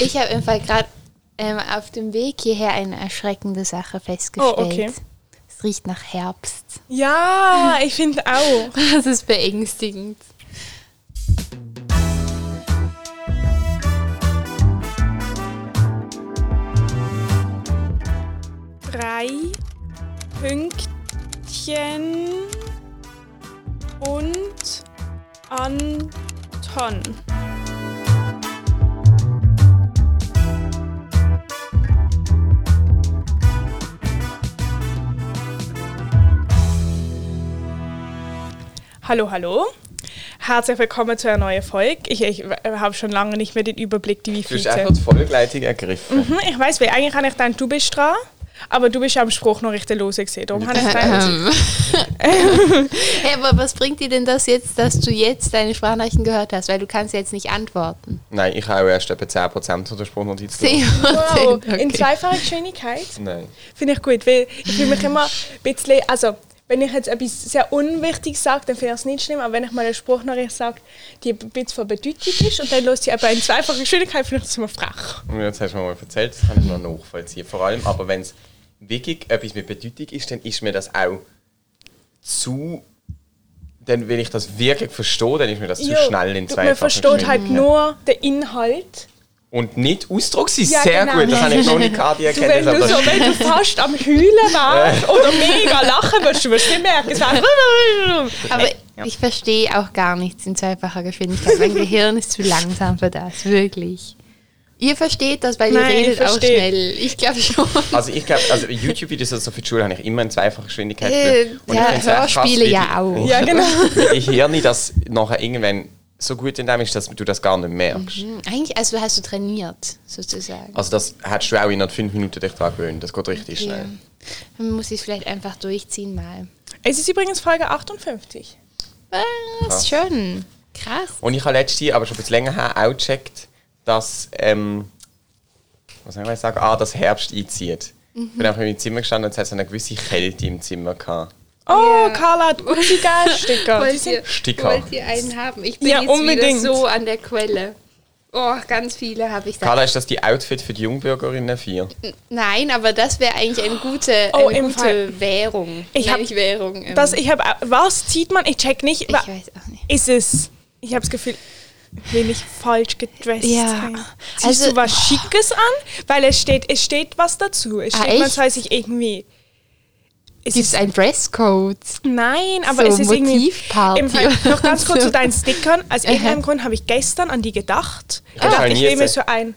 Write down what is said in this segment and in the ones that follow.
Ich habe im Fall gerade ähm, auf dem Weg hierher eine erschreckende Sache festgestellt. Oh, okay. Es riecht nach Herbst. Ja, ich finde auch. Das ist beängstigend. Drei Pünktchen und Anton. Hallo, hallo. Herzlich willkommen zu einer neuen Folge. Ich, ich habe schon lange nicht mehr den Überblick, wie Du hast viel. einfach die Folgleitung ergriffen. Mhm, ich weiß, weil eigentlich habe ich gedacht, du bist dran, aber du bist ja am Spruch noch richtig lose gesehen. Darum habe ich gedacht, Ähm. hey, aber was bringt dir denn das jetzt, dass du jetzt deine Sprachnachrichten gehört hast? Weil du kannst jetzt nicht antworten. Nein, ich habe erst etwa 10% von der Sprachnotiz Zehn gehört. wow, Prozent, in okay. zweifacher Geschwindigkeit Nein. finde ich gut, weil ich fühle mich immer ein bisschen, also wenn ich jetzt etwas sehr Unwichtiges sage, dann finde ich es nicht schlimm, aber wenn ich mal eine Spruchnachricht sage, die ein bisschen von Bedeutung ist und dann löst sie aber in zweifacher Geschwindigkeit, finde ich das immer frech. Und jetzt hast du mir mal erzählt, das kann ich noch nachvollziehen. Vor allem, aber wenn es wirklich etwas mit Bedeutung ist, dann ist mir das auch zu. Dann, wenn ich das wirklich verstehe, dann ist mir das zu Jo, schnell in du- zwei Man versteht halt nur den Inhalt. Und nicht Ausdruck sind Ja, sehr genau. gut, das habe ich noch nicht gehabt, die Du, wenn, Erkenntnis. du aber so, wenn du fast am Heulen warst oder mega lachen wirst, du wirst nicht merken. Es Aber ich verstehe auch gar nichts in zweifacher Geschwindigkeit. Mein Gehirn ist zu langsam für das, wirklich. Ihr versteht das, weil Nein, ihr ich redet auch schnell. Ich glaube schon. Also ich glaube, also YouTube-Videos oder so für die Schule habe ich immer in zweifacher Geschwindigkeit Äh. Und ja, krass, Hörspiele wie ja auch. Ja, genau. Wie die Hirne das nachher irgendwann so gut in dem ist, dass du das gar nicht merkst. Hm, Eigentlich, also hast du trainiert, sozusagen. Also das hättest du auch in fünf Minuten dich daran gewöhnt. Das geht richtig Okay. schnell. Dann muss ich es vielleicht einfach durchziehen mal. Es ist übrigens Folge 58. Was? Schön. Krass. Und ich habe letztes Jahr, aber schon ein bisschen länger her, auch gecheckt, dass, ähm, was soll ich sagen, ah, dass Herbst einzieht. Mhm. Ich bin einfach in meinem Zimmer gestanden und es hat so eine gewisse Kälte im Zimmer gehabt. Oh, Carla Geiststicker. Die Wollt ihr, Sticker. wollt ihr einen haben? Ich bin Ja, jetzt unbedingt. wieder so an der Quelle. Oh, ganz viele habe ich da. Carla, ist das die Outfit für die Jungbürgerinnen 4? Nein, aber das wäre eigentlich eine gute, Oh, eine gute Fall. Währung. Ich hab- nicht Währung. ähm, Das, ich habe, was zieht man? Ich check nicht. ich weiß auch nicht. Ist es? Ich habe das Gefühl, ich falsch gedresst Ja, sein. Ziehst also- du was Schickes an? Weil es steht, es steht was dazu. Es Ah, steht, man echt? soll sich irgendwie. Es Gibt es ist, einen Dresscode? nein, aber so es ist irgendwie. Motivparty Im Fall, noch ganz kurz zu deinen Stickern. Aus irgendeinem Grund habe ich gestern an die gedacht. hab Gedacht, schon ich nehme so ein.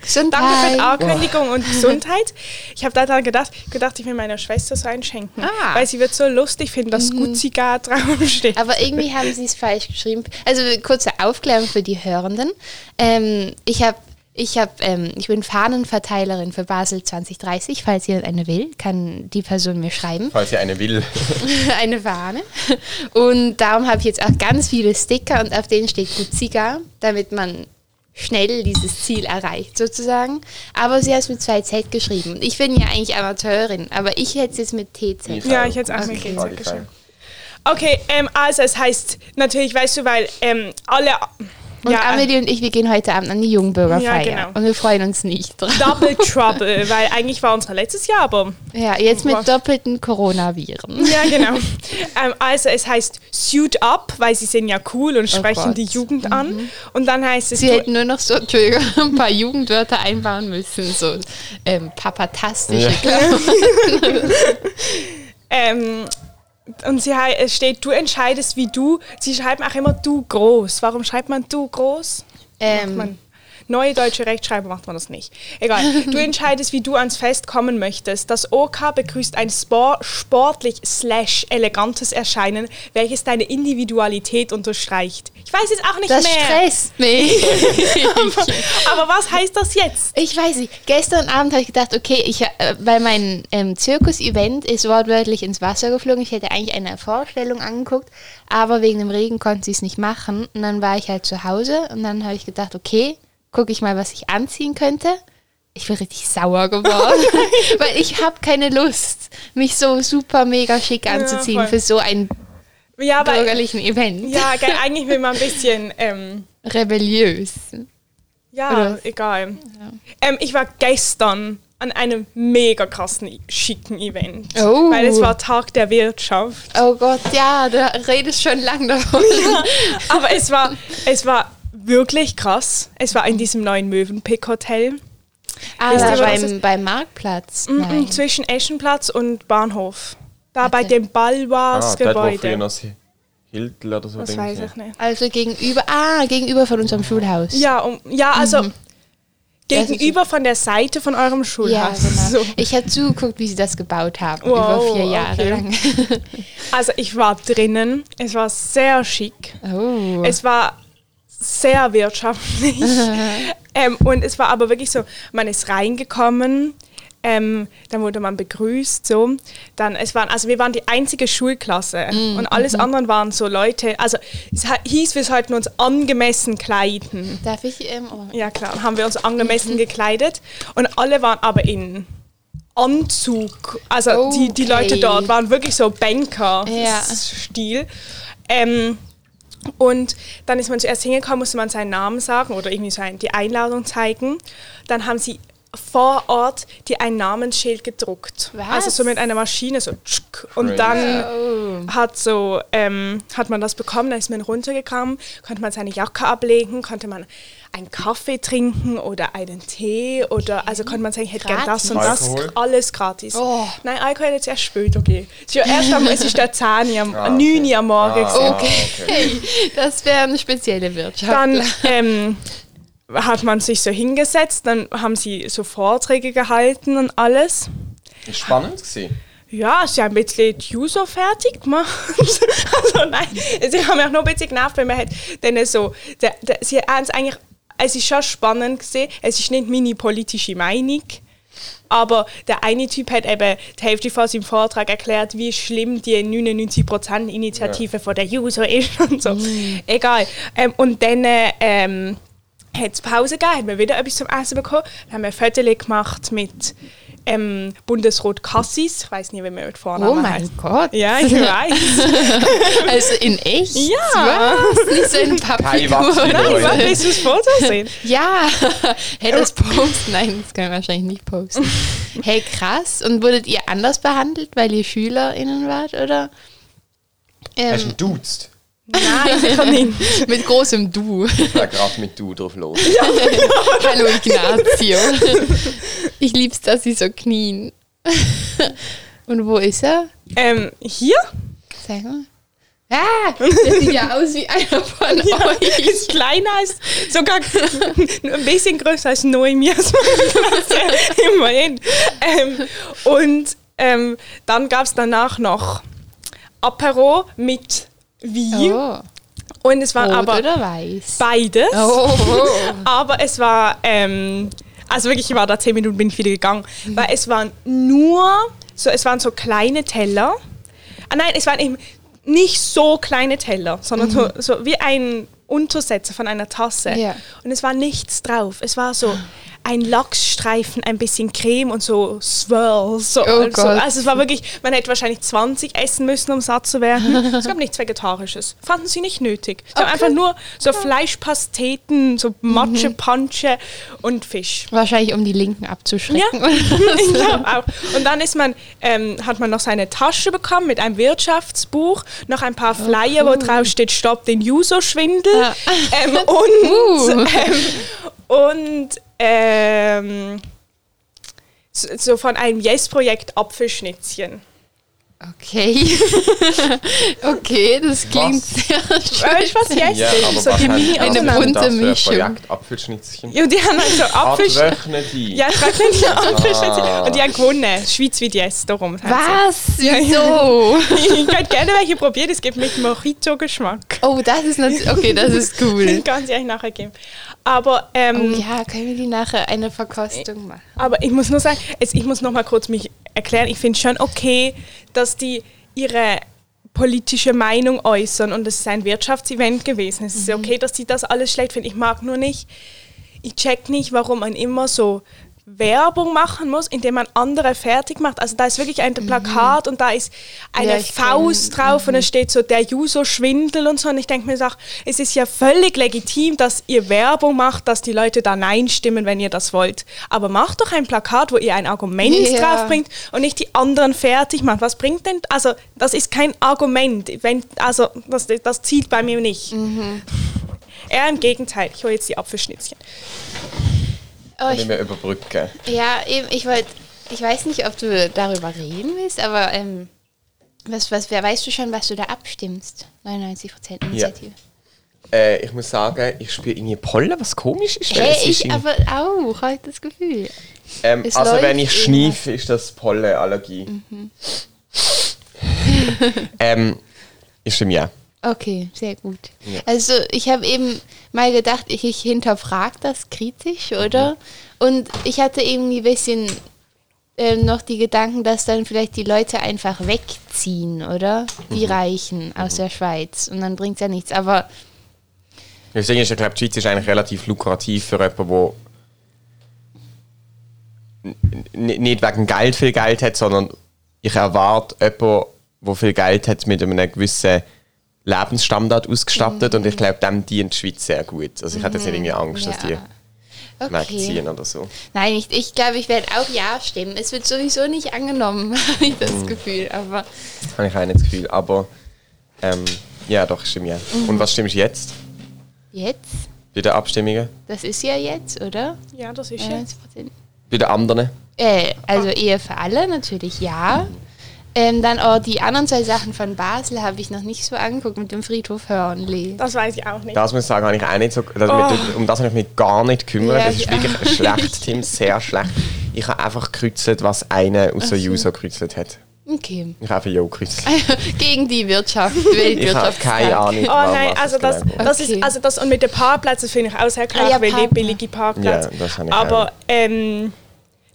Gesundheit. Danke für die Ankündigung und Gesundheit. Ich habe daran gedacht, gedacht, ich will meiner Schwester so einschenken. Ah. Weil sie wird so lustig finden, dass Gucci-Gar draufsteht. Aber irgendwie haben sie es falsch geschrieben. Also kurze Aufklärung für die Hörenden. Ähm, ich habe ich, hab, ähm, ich bin Fahnenverteilerin für Basel 2030. Falls jemand eine will, kann die Person mir schreiben. Falls ihr eine will. eine Fahne. Und darum habe ich jetzt auch ganz viele Sticker und auf denen steht Guziga, damit man schnell dieses Ziel erreicht, sozusagen. Aber sie hat es mit zwei Z geschrieben. Und ich bin ja eigentlich Amateurin, aber ich hätte es jetzt mit TZ. Ja, ich hätte es auch mit Okay. GZ Qualify. geschrieben. Okay, ähm, also es heißt, natürlich weißt du, weil ähm, alle. Und ja, Amelie und ich, wir gehen heute Abend an die Jungbürgerfeier. Ja, genau. Und wir freuen uns nicht drauf. Double Trouble, weil eigentlich war unser letztes Jahr, aber. Ja, jetzt mit doppelten Coronaviren. Ja, genau. ähm, also es heißt Suit Up, weil sie sind ja cool und sprechen Oh die Jugend an. Und dann heißt es. Sie hätten nur noch so, ein paar Jugendwörter einbauen müssen. So ähm, papatastische Ähm, und sie, es steht, du entscheidest wie du. Sie schreiben auch immer du groß. Warum schreibt man du groß? Ähm, neue deutsche Rechtschreibung macht man das nicht. Egal. Du entscheidest, wie du ans Fest kommen möchtest. Das OK begrüßt ein spor sportlich slash elegantes Erscheinen, welches deine Individualität unterstreicht. Ich weiß jetzt auch nicht Das mehr. stresst mich. Aber was heißt das jetzt? Ich weiß nicht. Gestern Abend habe ich gedacht, okay, ich, äh, weil mein ähm, Zirkus-Event ist wortwörtlich ins Wasser geflogen. Ich hätte eigentlich eine Vorstellung angeguckt, aber wegen dem Regen konnte sie es nicht machen. Und dann war ich halt zu Hause und dann habe ich gedacht, okay, gucke ich mal, was ich anziehen könnte. Ich bin richtig sauer geworden, weil ich habe keine Lust, mich so super mega schick anzuziehen voll. für so ein Ja, bürgerlichen Event. ja eigentlich will man ein bisschen. Ähm, Rebelliös. Ja, Oder- egal. Ähm, ich war gestern an einem mega krassen, schicken Event. Oh. Weil es war Tag der Wirtschaft. Oh Gott, ja, da redest schon lang davon. Aber es war, es war wirklich krass. Es war in diesem neuen Mövenpick-Hotel. Ah, was das beim, ist? beim Marktplatz. Mhm, Nein. Zwischen Eschenplatz und Bahnhof. Da bei Warte. dem Ah, dort, wo früher Balwas-Gebäude. noch das Hildl oder so das weiß ich nicht. Also gegenüber, ah, gegenüber von unserem Schulhaus. Ja, um, ja also Mhm. Ist gegenüber von der Seite von eurem Ja, Schulhaus. genau. So. Ich habe zugeguckt, wie sie das gebaut haben, Wow, über vier Jahre okay. lang. Also ich war drinnen. Es war sehr schick. Oh. Es war sehr wirtschaftlich. ähm, und es war aber wirklich so, man ist reingekommen, ähm, dann wurde man begrüßt, so. Dann, es waren, also wir waren die einzige Schulklasse und alles anderen waren so Leute, also es hieß, wir sollten uns angemessen kleiden. Darf ich? Ähm, oh. Ja klar, haben wir uns angemessen gekleidet und alle waren aber in Anzug. Also die, die Okay. Leute dort waren wirklich so Banker-Stil. Ähm, und dann ist man zuerst hingekommen, musste man seinen Namen sagen oder irgendwie sein, die Einladung zeigen. Dann haben sie vor Ort die ein Namensschild gedruckt. Was? Also so mit einer Maschine so. tschuk. Und dann hat so ähm, hat man das bekommen, dann ist man runtergekommen, konnte man seine Jacke ablegen, konnte man einen Kaffee trinken oder einen Tee oder also konnte man sagen, ich hätte gern das und das, Alkohol? alles gratis. Oh. Nein, Alkohol jetzt erst später gehen. Es ist ja erst am, es ist der 10 Uhr am Ah, 9 okay. Am Morgen. Ah, okay. Hey, das wäre eine spezielle Wirtschaft. Dann ähm, hat man sich so hingesetzt, dann haben sie so Vorträge gehalten und alles. Ist spannend gewesen. Ja, sie haben ein bisschen die User fertig gemacht. also nein, sie haben mich auch noch ein bisschen genervt, weil man hat dann so, der, der, sie haben es eigentlich, es ist schon spannend gesehen, es ist nicht meine politische Meinung, aber der eine Typ hat eben die Hälfte von seinem Vortrag erklärt, wie schlimm die 99% Initiative von der User ist und so. Egal. Ähm, und dann ähm, hat es Pause gegeben, haben wir wieder etwas zum Essen bekommen, dann haben wir ein Foto gemacht mit ähm, Bundesrot Cassis, ich weiß nicht, wie man mit Vornamen oh mein heißt. Gott. Ja, ich weiß. Also in echt? Ja. Was? Nicht so in Papier. Nein, warte, du das Foto sehen? Ja, hey, das posten. Nein, das können wir wahrscheinlich nicht posten. Hey, krass. Und wurdet ihr anders behandelt, weil ihr SchülerInnen wart, oder? Hast du Ähm, ihn duzt? Nein, sicher nicht. mit großem Du. Ich war gerade mit du drauf los. Hallo Ignazio. Ich lieb's, dass sie so knien. Und wo ist er? Ähm, hier? Sag mal. Ah, das sieht ja aus wie einer von euch. Ist kleiner als, sogar ein bisschen größer als Noemias Klasse. Immerhin. Ähm, und ähm, dann gab es danach noch Apero mit Wein. Oh, Und es waren rot aber oder weiß? beides. Oh, Aber es war, ähm, also wirklich, ich war da zehn Minuten, bin ich wieder gegangen. Weil es waren nur, so, es waren so kleine Teller. Ah nein, es waren eben nicht so kleine Teller, sondern so, so wie ein Untersetzer von einer Tasse. Ja. Und es war nichts drauf. Es war so ein Lachsstreifen, ein bisschen Creme und so Swirls. So, Oh also, also es war wirklich, man hätte wahrscheinlich 20 essen müssen, um satt zu werden. es gab nichts Vegetarisches. Fanden sie nicht nötig. Sie haben einfach nur so Fleischpasteten, so Matsche, Pansche und Fisch. wahrscheinlich um die Linken abzuschrecken. ich glaube auch. Und dann ist man, ähm, hat man noch seine Tasche bekommen mit einem Wirtschaftsbuch, noch ein paar Flyer, wo drauf steht, stopp den User-Schwindel. Ja. Ähm, und Uh. ähm, und ähm, so, von einem Yes-Projekt Apfelschnitzchen. Okay. okay, das klingt Was? sehr schön. Weißt du, was Yes Ja, ist? aber so was die mini Eine bunte Mischung. Projekt Apfelschnitzchen? Ja, und die haben also Apfelschnitzchen. Abtrocknen die. Ja, trocknen Apfelschnitzchen. Ah. Und die haben gewonnen. Schweiz wie Yes, darum. Was? Ja, ja. Wieso? sie. Ich könnte gerne welche probieren, es gibt mit Mojito-Geschmack. Oh, das ist natürlich. Okay, das ist cool. Kann sie euch nachher geben. Aber, ähm, Oh ja, können wir die nachher eine Verkostung machen? aber ich muss nur sagen, es, ich muss noch mal kurz mich erklären. Ich finde schon okay, dass die ihre politische Meinung äußern und es ist ein Wirtschaftsevent gewesen. Es ist okay, dass sie das alles schlecht finden. Ich mag nur nicht, ich check nicht, warum man immer so Werbung machen muss, indem man andere fertig macht. Also da ist wirklich ein Plakat und da ist eine Mhm. Ja, Faust drauf und es steht so der User-Schwindel und so. Und ich denke mir so, es ist ja völlig legitim, dass ihr Werbung macht, dass die Leute da Nein stimmen, wenn ihr das wollt. Aber macht doch ein Plakat, wo ihr ein Argument Ja. draufbringt und nicht die anderen fertig macht. Was bringt denn, also das ist kein Argument. Wenn, also das, das zieht bei mir nicht. Mhm. Eher im Gegenteil. Ich hole jetzt die Apfelschnitzchen. Oh, ich, mir überbrücken. ja, eben, ich wollte, ich weiß nicht, ob du darüber reden willst, aber ähm, was, was, wer weißt du schon, was du da abstimmst? 99% Initiative. Äh, ich muss sagen, ich spüre irgendwie Pollen, was komisch ist. Hey, ist ich aber auch, habe ich das Gefühl. ähm, also wenn ich schniefe, ist das Pollenallergie. Mhm. ähm, ich stimme ja. Okay, sehr gut. Also ich habe eben mal gedacht, ich, ich hinterfrage das kritisch, oder? Und ich hatte irgendwie ein bisschen ähm, noch die Gedanken, dass dann vielleicht die Leute einfach wegziehen, oder? Die Reichen aus der Schweiz. Und dann bringt es ja nichts. Aber Deswegen ist, ich glaube, die Schweiz ist eigentlich relativ lukrativ für jemanden, der nicht wegen Geld viel Geld hat, sondern ich erwarte jemanden, der viel Geld hat, mit einem gewissen Lebensstandard ausgestattet und ich glaube, dem dient die Schweiz sehr gut. Also ich hatte jetzt nicht irgendwie Angst, dass die ja. wegziehen oder so. Nein, ich, ich glaube, ich werde auch Ja stimmen. Es wird sowieso nicht angenommen, habe ich das Gefühl. Aber Habe ich auch nicht das Gefühl. Aber ähm, ja, doch, ich stimme ja. Und was stimmst du jetzt jetzt, bei den Abstimmungen? das ist ja jetzt, oder? Ja, das ist jetzt. 90%. Bei den anderen? Äh, also Ehe für alle natürlich ja. Ähm, dann auch die anderen zwei Sachen von Basel habe ich noch nicht so angeguckt mit dem Friedhof Hörnli. Das weiß ich auch nicht. Das muss ich sagen, habe ich auch nicht so. Das, Oh. Um das habe ich mich gar nicht gekümmert. Ja, das ist ich wirklich schlecht, Tim, sehr schlecht. Ich habe einfach gekreuzelt, was einer aus der User gekreuzelt hat. Okay. Ich habe einfach Ja gekreuzelt. Gegen die Wirtschaft, Ich habe keine Ahnung. Oh nein, also das, das Okay. ist, also das und mit den Parkplätzen finde ich auch sehr klar, Ah, ja, weil die Parkplatz. billige Parkplätze. Ja, das habe ich Aber auch. ähm,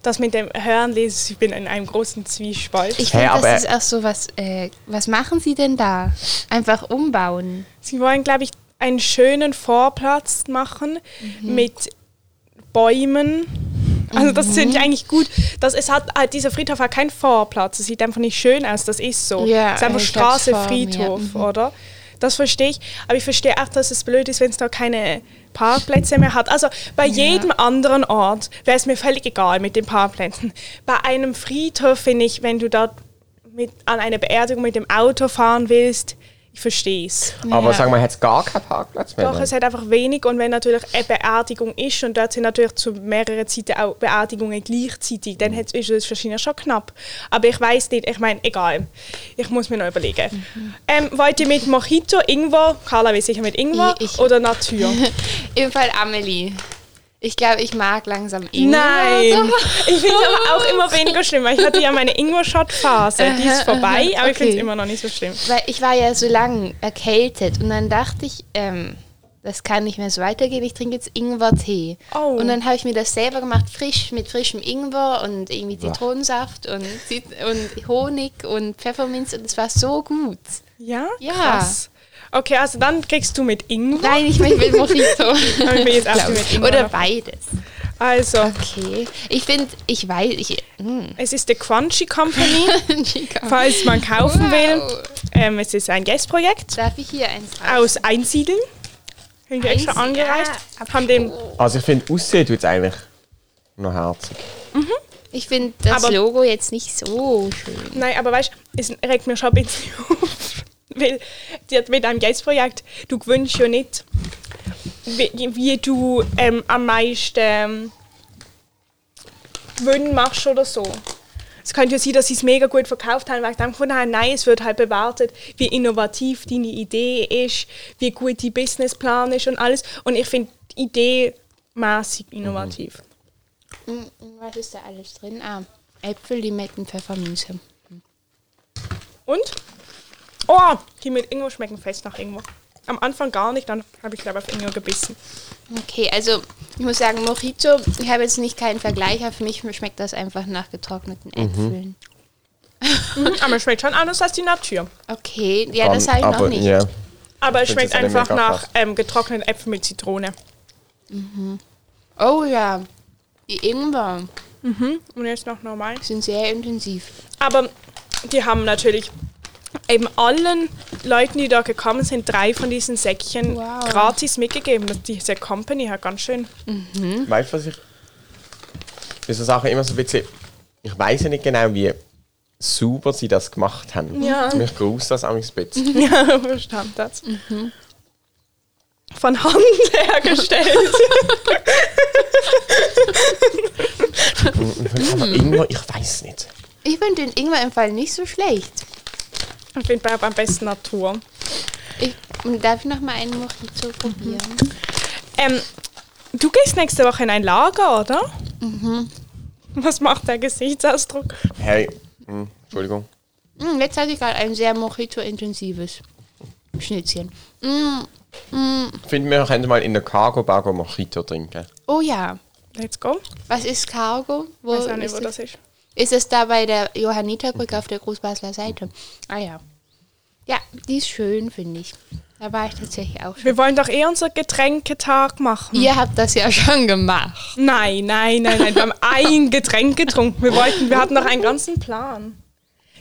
das mit dem Hören lesen, ich bin in einem großen Zwiespalt. Ich Hey, finde, aber- das ist auch so was, äh, was machen sie denn da? Einfach umbauen. Sie wollen, glaube ich, einen schönen Vorplatz machen Mhm. mit Bäumen. Also das Mhm. finde ich eigentlich gut. Das, es hat, halt, dieser Friedhof hat keinen Vorplatz. Es sieht einfach nicht schön aus. Das ist so. Ja, es ist einfach Straße. Friedhof, Mhm. oder? Das verstehe ich. Aber ich verstehe auch, dass es blöd ist, wenn es da keine Parkplätze mehr hat. Also bei jedem anderen Ort wäre es mir völlig egal mit den Parkplätzen. Bei einem Friedhof finde ich, wenn du da mit, an eine Beerdigung mit dem Auto fahren willst, ich verstehe es. Aber Ja. sagen wir, hat es gar keinen Parkplatz mehr? Doch, es hat einfach wenig und wenn natürlich eine Beerdigung ist und dort sind natürlich zu mehreren Zeiten auch Beerdigungen gleichzeitig, dann hat- ist es wahrscheinlich schon knapp. Aber ich weiß nicht, ich meine, egal. Ich muss mir noch überlegen. Ähm, wollt ihr mit Mojito, Ingwer, Carla will sicher mit Ingwer Ich- ich- oder Natur? Im Fall Amelie. Ich glaube, ich mag langsam Ingwer. Nein! Ich finde es aber auch immer weniger schlimm, weil ich hatte ja meine Ingwer-Shot-Phase, die ist vorbei, aber ich finde es Okay. immer noch nicht so schlimm. Weil ich war ja so lange erkältet und dann dachte ich, ähm, das kann nicht mehr so weitergehen, ich trinke jetzt Ingwer-Tee. Oh. Und dann habe ich mir das selber gemacht, frisch, mit frischem Ingwer und irgendwie Zitronensaft und, Zit und Honig und Pfefferminz und es war so gut. Ja? Ja. Krass. Okay, also dann kriegst du mit Ingwer. Nein, ich möchte mit Mojito. Ich will jetzt auch mit. Ingwer Oder beides. Also, Okay. Ich finde, ich weiß, ich. mm. es ist die Crunchy Company. Falls man kaufen will, Wow. ähm, es ist ein Guestprojekt Darf ich hier eins raus? aus Einsiedeln. Haben wir extra angereicht. Ah, haben den, Also ich finde, aussehen tut es eigentlich noch herzig. Ich finde das Aber- Logo jetzt nicht so schön. nein, aber weißt du, es regt mir schon ein bisschen auf. Weil mit einem Guestprojekt, du gewünschst ja nicht, wie, wie du ähm, am meisten ähm, Gewinn machst oder so. Es könnte ja sein, dass sie es mega gut verkauft haben, weil ich dann gefunden habe, nein, es wird halt bewertet, wie innovativ deine Idee ist, wie gut dein Businessplan ist und alles. Und ich finde die Idee maßig innovativ. Mm, Was ist da alles drin? Ah, Äpfel, Limetten, Pfefferminze. Und? Oh, die mit Ingwer schmecken fest nach Ingwer. Am Anfang gar nicht, dann habe ich glaube auf Ingwer gebissen. Okay, also ich muss sagen, Mojito, ich habe jetzt nicht keinen Vergleich, aber für mich schmeckt das einfach nach getrockneten Äpfeln. Aber es schmeckt schon anders als die Natur. Okay, ja, das habe ich noch nicht. Ja. Aber es schmeckt einfach nach ähm, getrockneten Äpfeln mit Zitrone. Oh ja, die Ingwer. Und jetzt noch normal. Sind sehr intensiv. Aber die haben natürlich eben allen Leuten, die da gekommen sind, drei von diesen Säckchen Wow. gratis mitgegeben. Das- Diese Company hat ganz schön. Weißt du, was ich. Bei so Sachen immer so ein bisschen. Ich weiß ja nicht genau, wie super sie das gemacht haben. Ja. Mich gruselt das auch ein bisschen. Ja, verstanden das. Von Hand hergestellt. Aber irgendwo, ich weiß nicht. Ich finde den Ingwer im Fall nicht so schlecht. Ich finde bei am besten Natur. Ich, darf ich noch mal einen Mojito probieren? Ähm, du gehst nächste Woche in ein Lager, oder? Was macht der Gesichtsausdruck? Hey, hm, Entschuldigung. Mm, jetzt hatte ich gerade ein sehr Mojito-intensives Schnitzchen. Mm, mm, Ich finde, wir könnten mal in der Cargo Bar Mojito trinken. oh ja. Let's go. Was ist Cargo? Wo Ich weiß auch nicht, ist, wo das? das ist. Ist es da bei der Johanniterbrücke auf der Großbasler Seite? Ah ja. Ja, die ist schön, finde ich. Da war ich tatsächlich auch schon. Wir wollen doch eher unser Getränketag machen. Ihr habt das ja schon gemacht. Nein, nein, nein, nein. Wir haben ein Getränk getrunken. Wir, wollten, wir hatten noch einen ganzen Plan.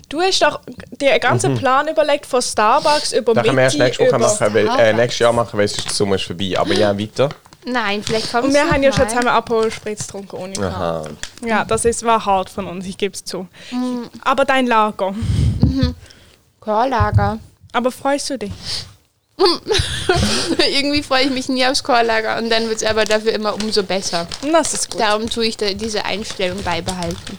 Du hast doch dir einen ganzen Plan überlegt von Starbucks über Mhm. Da können wir erst Mitti, nächste Woche machen, weil, äh, nächstes Jahr machen, weil es ist der Sommer ist vorbei. Aber ja, weiter. Nein, vielleicht kommst Und wir haben ja schon mal. zusammen Aperol Spritz getrunken ohne Karte. Aha. Ja, das ist, war hart von uns, ich gebe es zu. Mhm. Aber dein Lager. Chorlager. Aber freust du dich? Irgendwie freue ich mich nie aufs Chorlager und dann wird es aber dafür immer umso besser. Das ist gut. Darum tue ich da diese Einstellung beibehalten.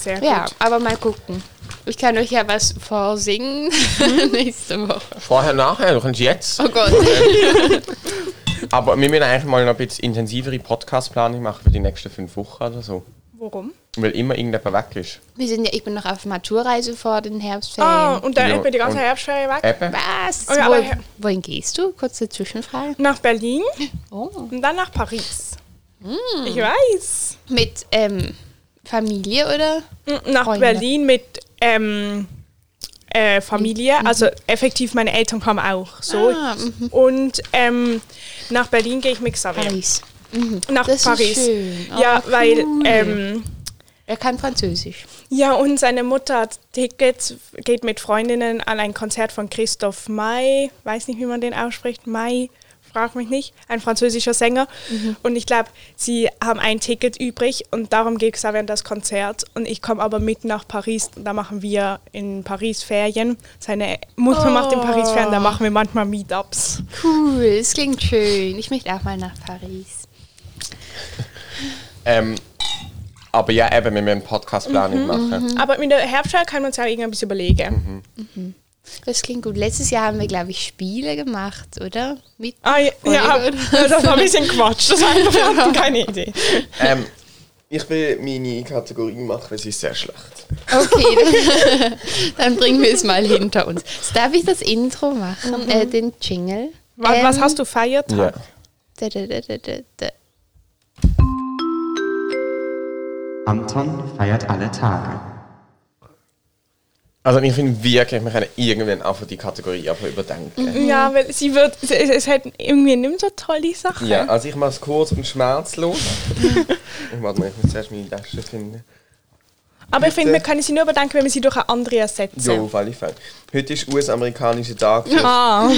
Sehr gut. Ja, aber mal gucken. Ich kann euch ja was vorsingen nächste Woche. Vorher, nachher, kannst jetzt. Oh Gott. Aber wir müssen eigentlich mal noch ein bisschen intensivere Podcast-Planung machen für die nächsten fünf Wochen oder so. Worum? Weil immer irgendjemand weg ist. Wir sind ja, ich bin noch auf Maturreise vor den Herbstferien. Ah, und dann Ja, etwa die ganze und- Herbstferie weg? Eben. Was? Oh ja, Wo, wohin gehst du? Kurze Zwischenfrage. Nach Berlin Oh. und dann nach Paris. Mm. Ich weiß. Mit ähm, Familie oder? Mm, Nach Freunde. Berlin mit ähm, äh, Familie. Mhm. Also effektiv, meine Eltern kommen auch. So. Ah, mhm. Und ähm, nach Berlin gehe ich mit Xavier. Paris. Mhm. Nach Das ist Paris. schön. Oh, ja, weil cool. ähm, Er kann Französisch. ja und seine Mutter hat Tickets, geht mit Freundinnen an ein Konzert von Christoph May, weiß nicht, wie man den ausspricht, May, frag mich nicht, ein französischer Sänger. Mhm. Und ich glaube, sie haben ein Ticket übrig und darum geht Xavier an das Konzert. Und ich komme aber mit nach Paris, da machen wir in Paris Ferien. Seine Mutter macht in Paris Ferien, da Oh. machen wir manchmal Meetups. Cool, es klingt schön. Ich möchte auch mal nach Paris. Ähm, aber ja, eben, wir müssen Podcast-Planung machen. Aber mit der Herbstschule kann man sich auch irgendwas überlegen. Das klingt gut. Letztes Jahr haben wir, glaube ich, Spiele gemacht, oder? Mit Ah, ja, ja, das war ein bisschen Quatsch. Das war einfach, wir hatten keine Idee. Ähm, ich will meine Kategorie machen, weil sie ist sehr schlecht. Okay, dann, dann bringen wir es mal hinter uns. Darf ich das Intro machen? Äh, den Jingle? Was, was Ähm, hast du Feiertag? Da, da, da, da. Anton feiert alle Tage. Also ich finde wirklich, wir können irgendwann einfach die Kategorie aber überdenken. Ja, weil sie wird, es, es hat irgendwie nicht mehr so tolle Sachen. Ja, also ich mache es kurz und schmerzlos. ich warte mal, ich muss zuerst meine Tasche finden. Aber ich finde, wir können sie nur überdenken, wenn wir sie durch eine andere ersetzen. Jo, auf alle Fälle. Heute ist US-amerikanischer Tag für Ah,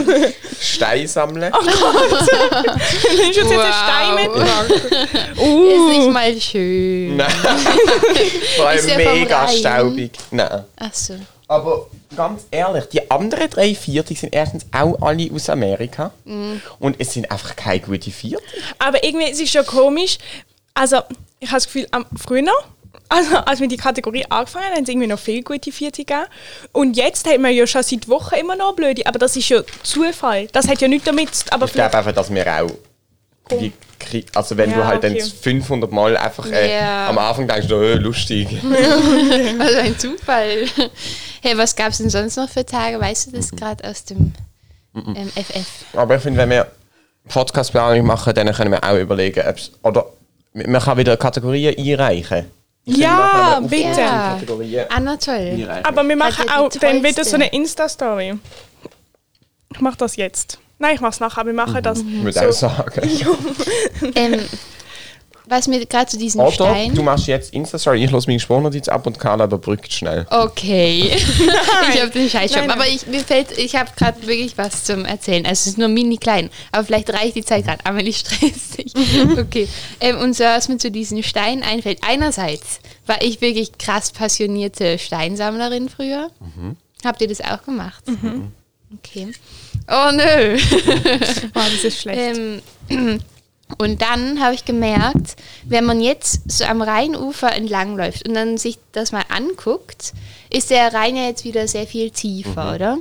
Stein sammeln. nimmst du jetzt einen Stein mit? Uh. Ist nicht mal schön. Nein. Vor allem ja mega staubig. Nein. Ach so. Aber ganz ehrlich, die anderen drei Viertel sind erstens auch alle aus Amerika. Und es sind einfach keine guten Viertel. Aber irgendwie es ist schon komisch. Also, ich habe das Gefühl, am früher, also, als wir die Kategorie angefangen haben, haben es irgendwie noch viel gute Vierte gegeben. Und jetzt haben wir ja schon seit Wochen immer noch blöde. Aber das ist ja Zufall. Das hat ja nichts damit zu Aber Ich glaube einfach, dass wir auch die Kri- also wenn du Ja, halt okay. dann 500 Mal einfach äh, Ja. am Anfang denkst, oh, lustig. Also ein Zufall. Hey, was gab es denn sonst noch für Tage? Weißt du das gerade aus dem ähm, FF? Aber ich finde, wenn wir Podcast-Planung machen, dann können wir auch überlegen, ob's, oder man kann wieder Kategorien einreichen. Ja, bitte. Ja. Toll. einreichen. Aber wir machen auch dann wieder so eine Insta-Story. Ich mache das jetzt. Nein, ich mache es nachher, aber wir machen das. ich würde so. auch sagen. Ähm, was mir gerade zu diesem Oder Stein. du machst jetzt Insta-Story, ich lasse meine Sprachnotiz ab und Carla überbrückt schnell. Okay. ich habe den Scheiß schon. Aber ich, mir fällt, ich habe gerade wirklich was zum Erzählen. Also es ist nur mini klein. Aber vielleicht reicht die Zeit gerade. Aber ich stress dich. Okay. Ähm, und so, was mir zu diesen Steinen einfällt. Einerseits war ich wirklich krass passionierte Steinsammlerin früher. Habt ihr das auch gemacht? Okay. Oh nö. Oh, das ist schlecht. Ähm, und dann habe ich gemerkt, wenn man jetzt so am Rheinufer entlangläuft und dann sich das mal anguckt, ist der Rhein ja jetzt wieder sehr viel tiefer, oder?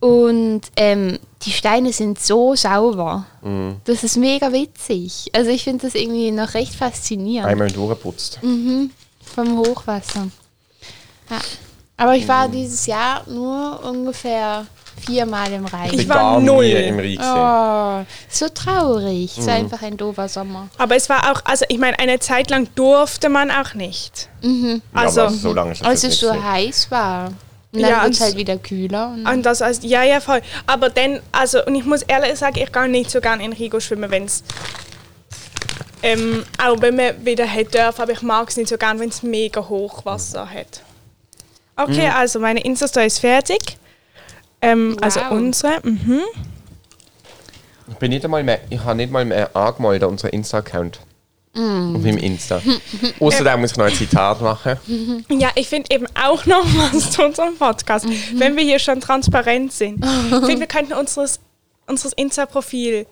Und ähm, die Steine sind so sauber. Das ist mega witzig. Also ich finde das irgendwie noch recht faszinierend Einmal durchgeputzt. vom Hochwasser. Ja. Aber ich war dieses Jahr nur ungefähr viermal im Rhein. Ich war null. im Reich. gewesen. Oh, so traurig. Es war einfach ein doofer Sommer. Aber es war auch, also ich meine, eine Zeit lang durfte man auch nicht. Ja, Also, aber so lange ist das Als es so heiß war. Und dann Ja, wird es halt wieder kühler. Und und das heißt, ja, ja, voll. Aber dann, also, und ich muss ehrlich sagen, ich gehe nicht so gerne in Rigo schwimmen, wenn es. Ähm, auch wenn man wieder hätte dürfen, aber ich mag es nicht so gern, wenn es mega Hochwasser hat. Okay, also meine Insta-Story ist fertig. Ähm, Also Wow. unsere. Mhm. Ich bin nicht einmal mehr, ich habe nicht mal mehr angemeldet an unseren Insta-Account. Auf meinem Insta. Außerdem muss ich noch ein Zitat machen. Ja, ich finde eben auch noch was zu unserem Podcast. Wenn wir hier schon transparent sind. Ich finde, wir könnten unseres, unseres Insta-Profil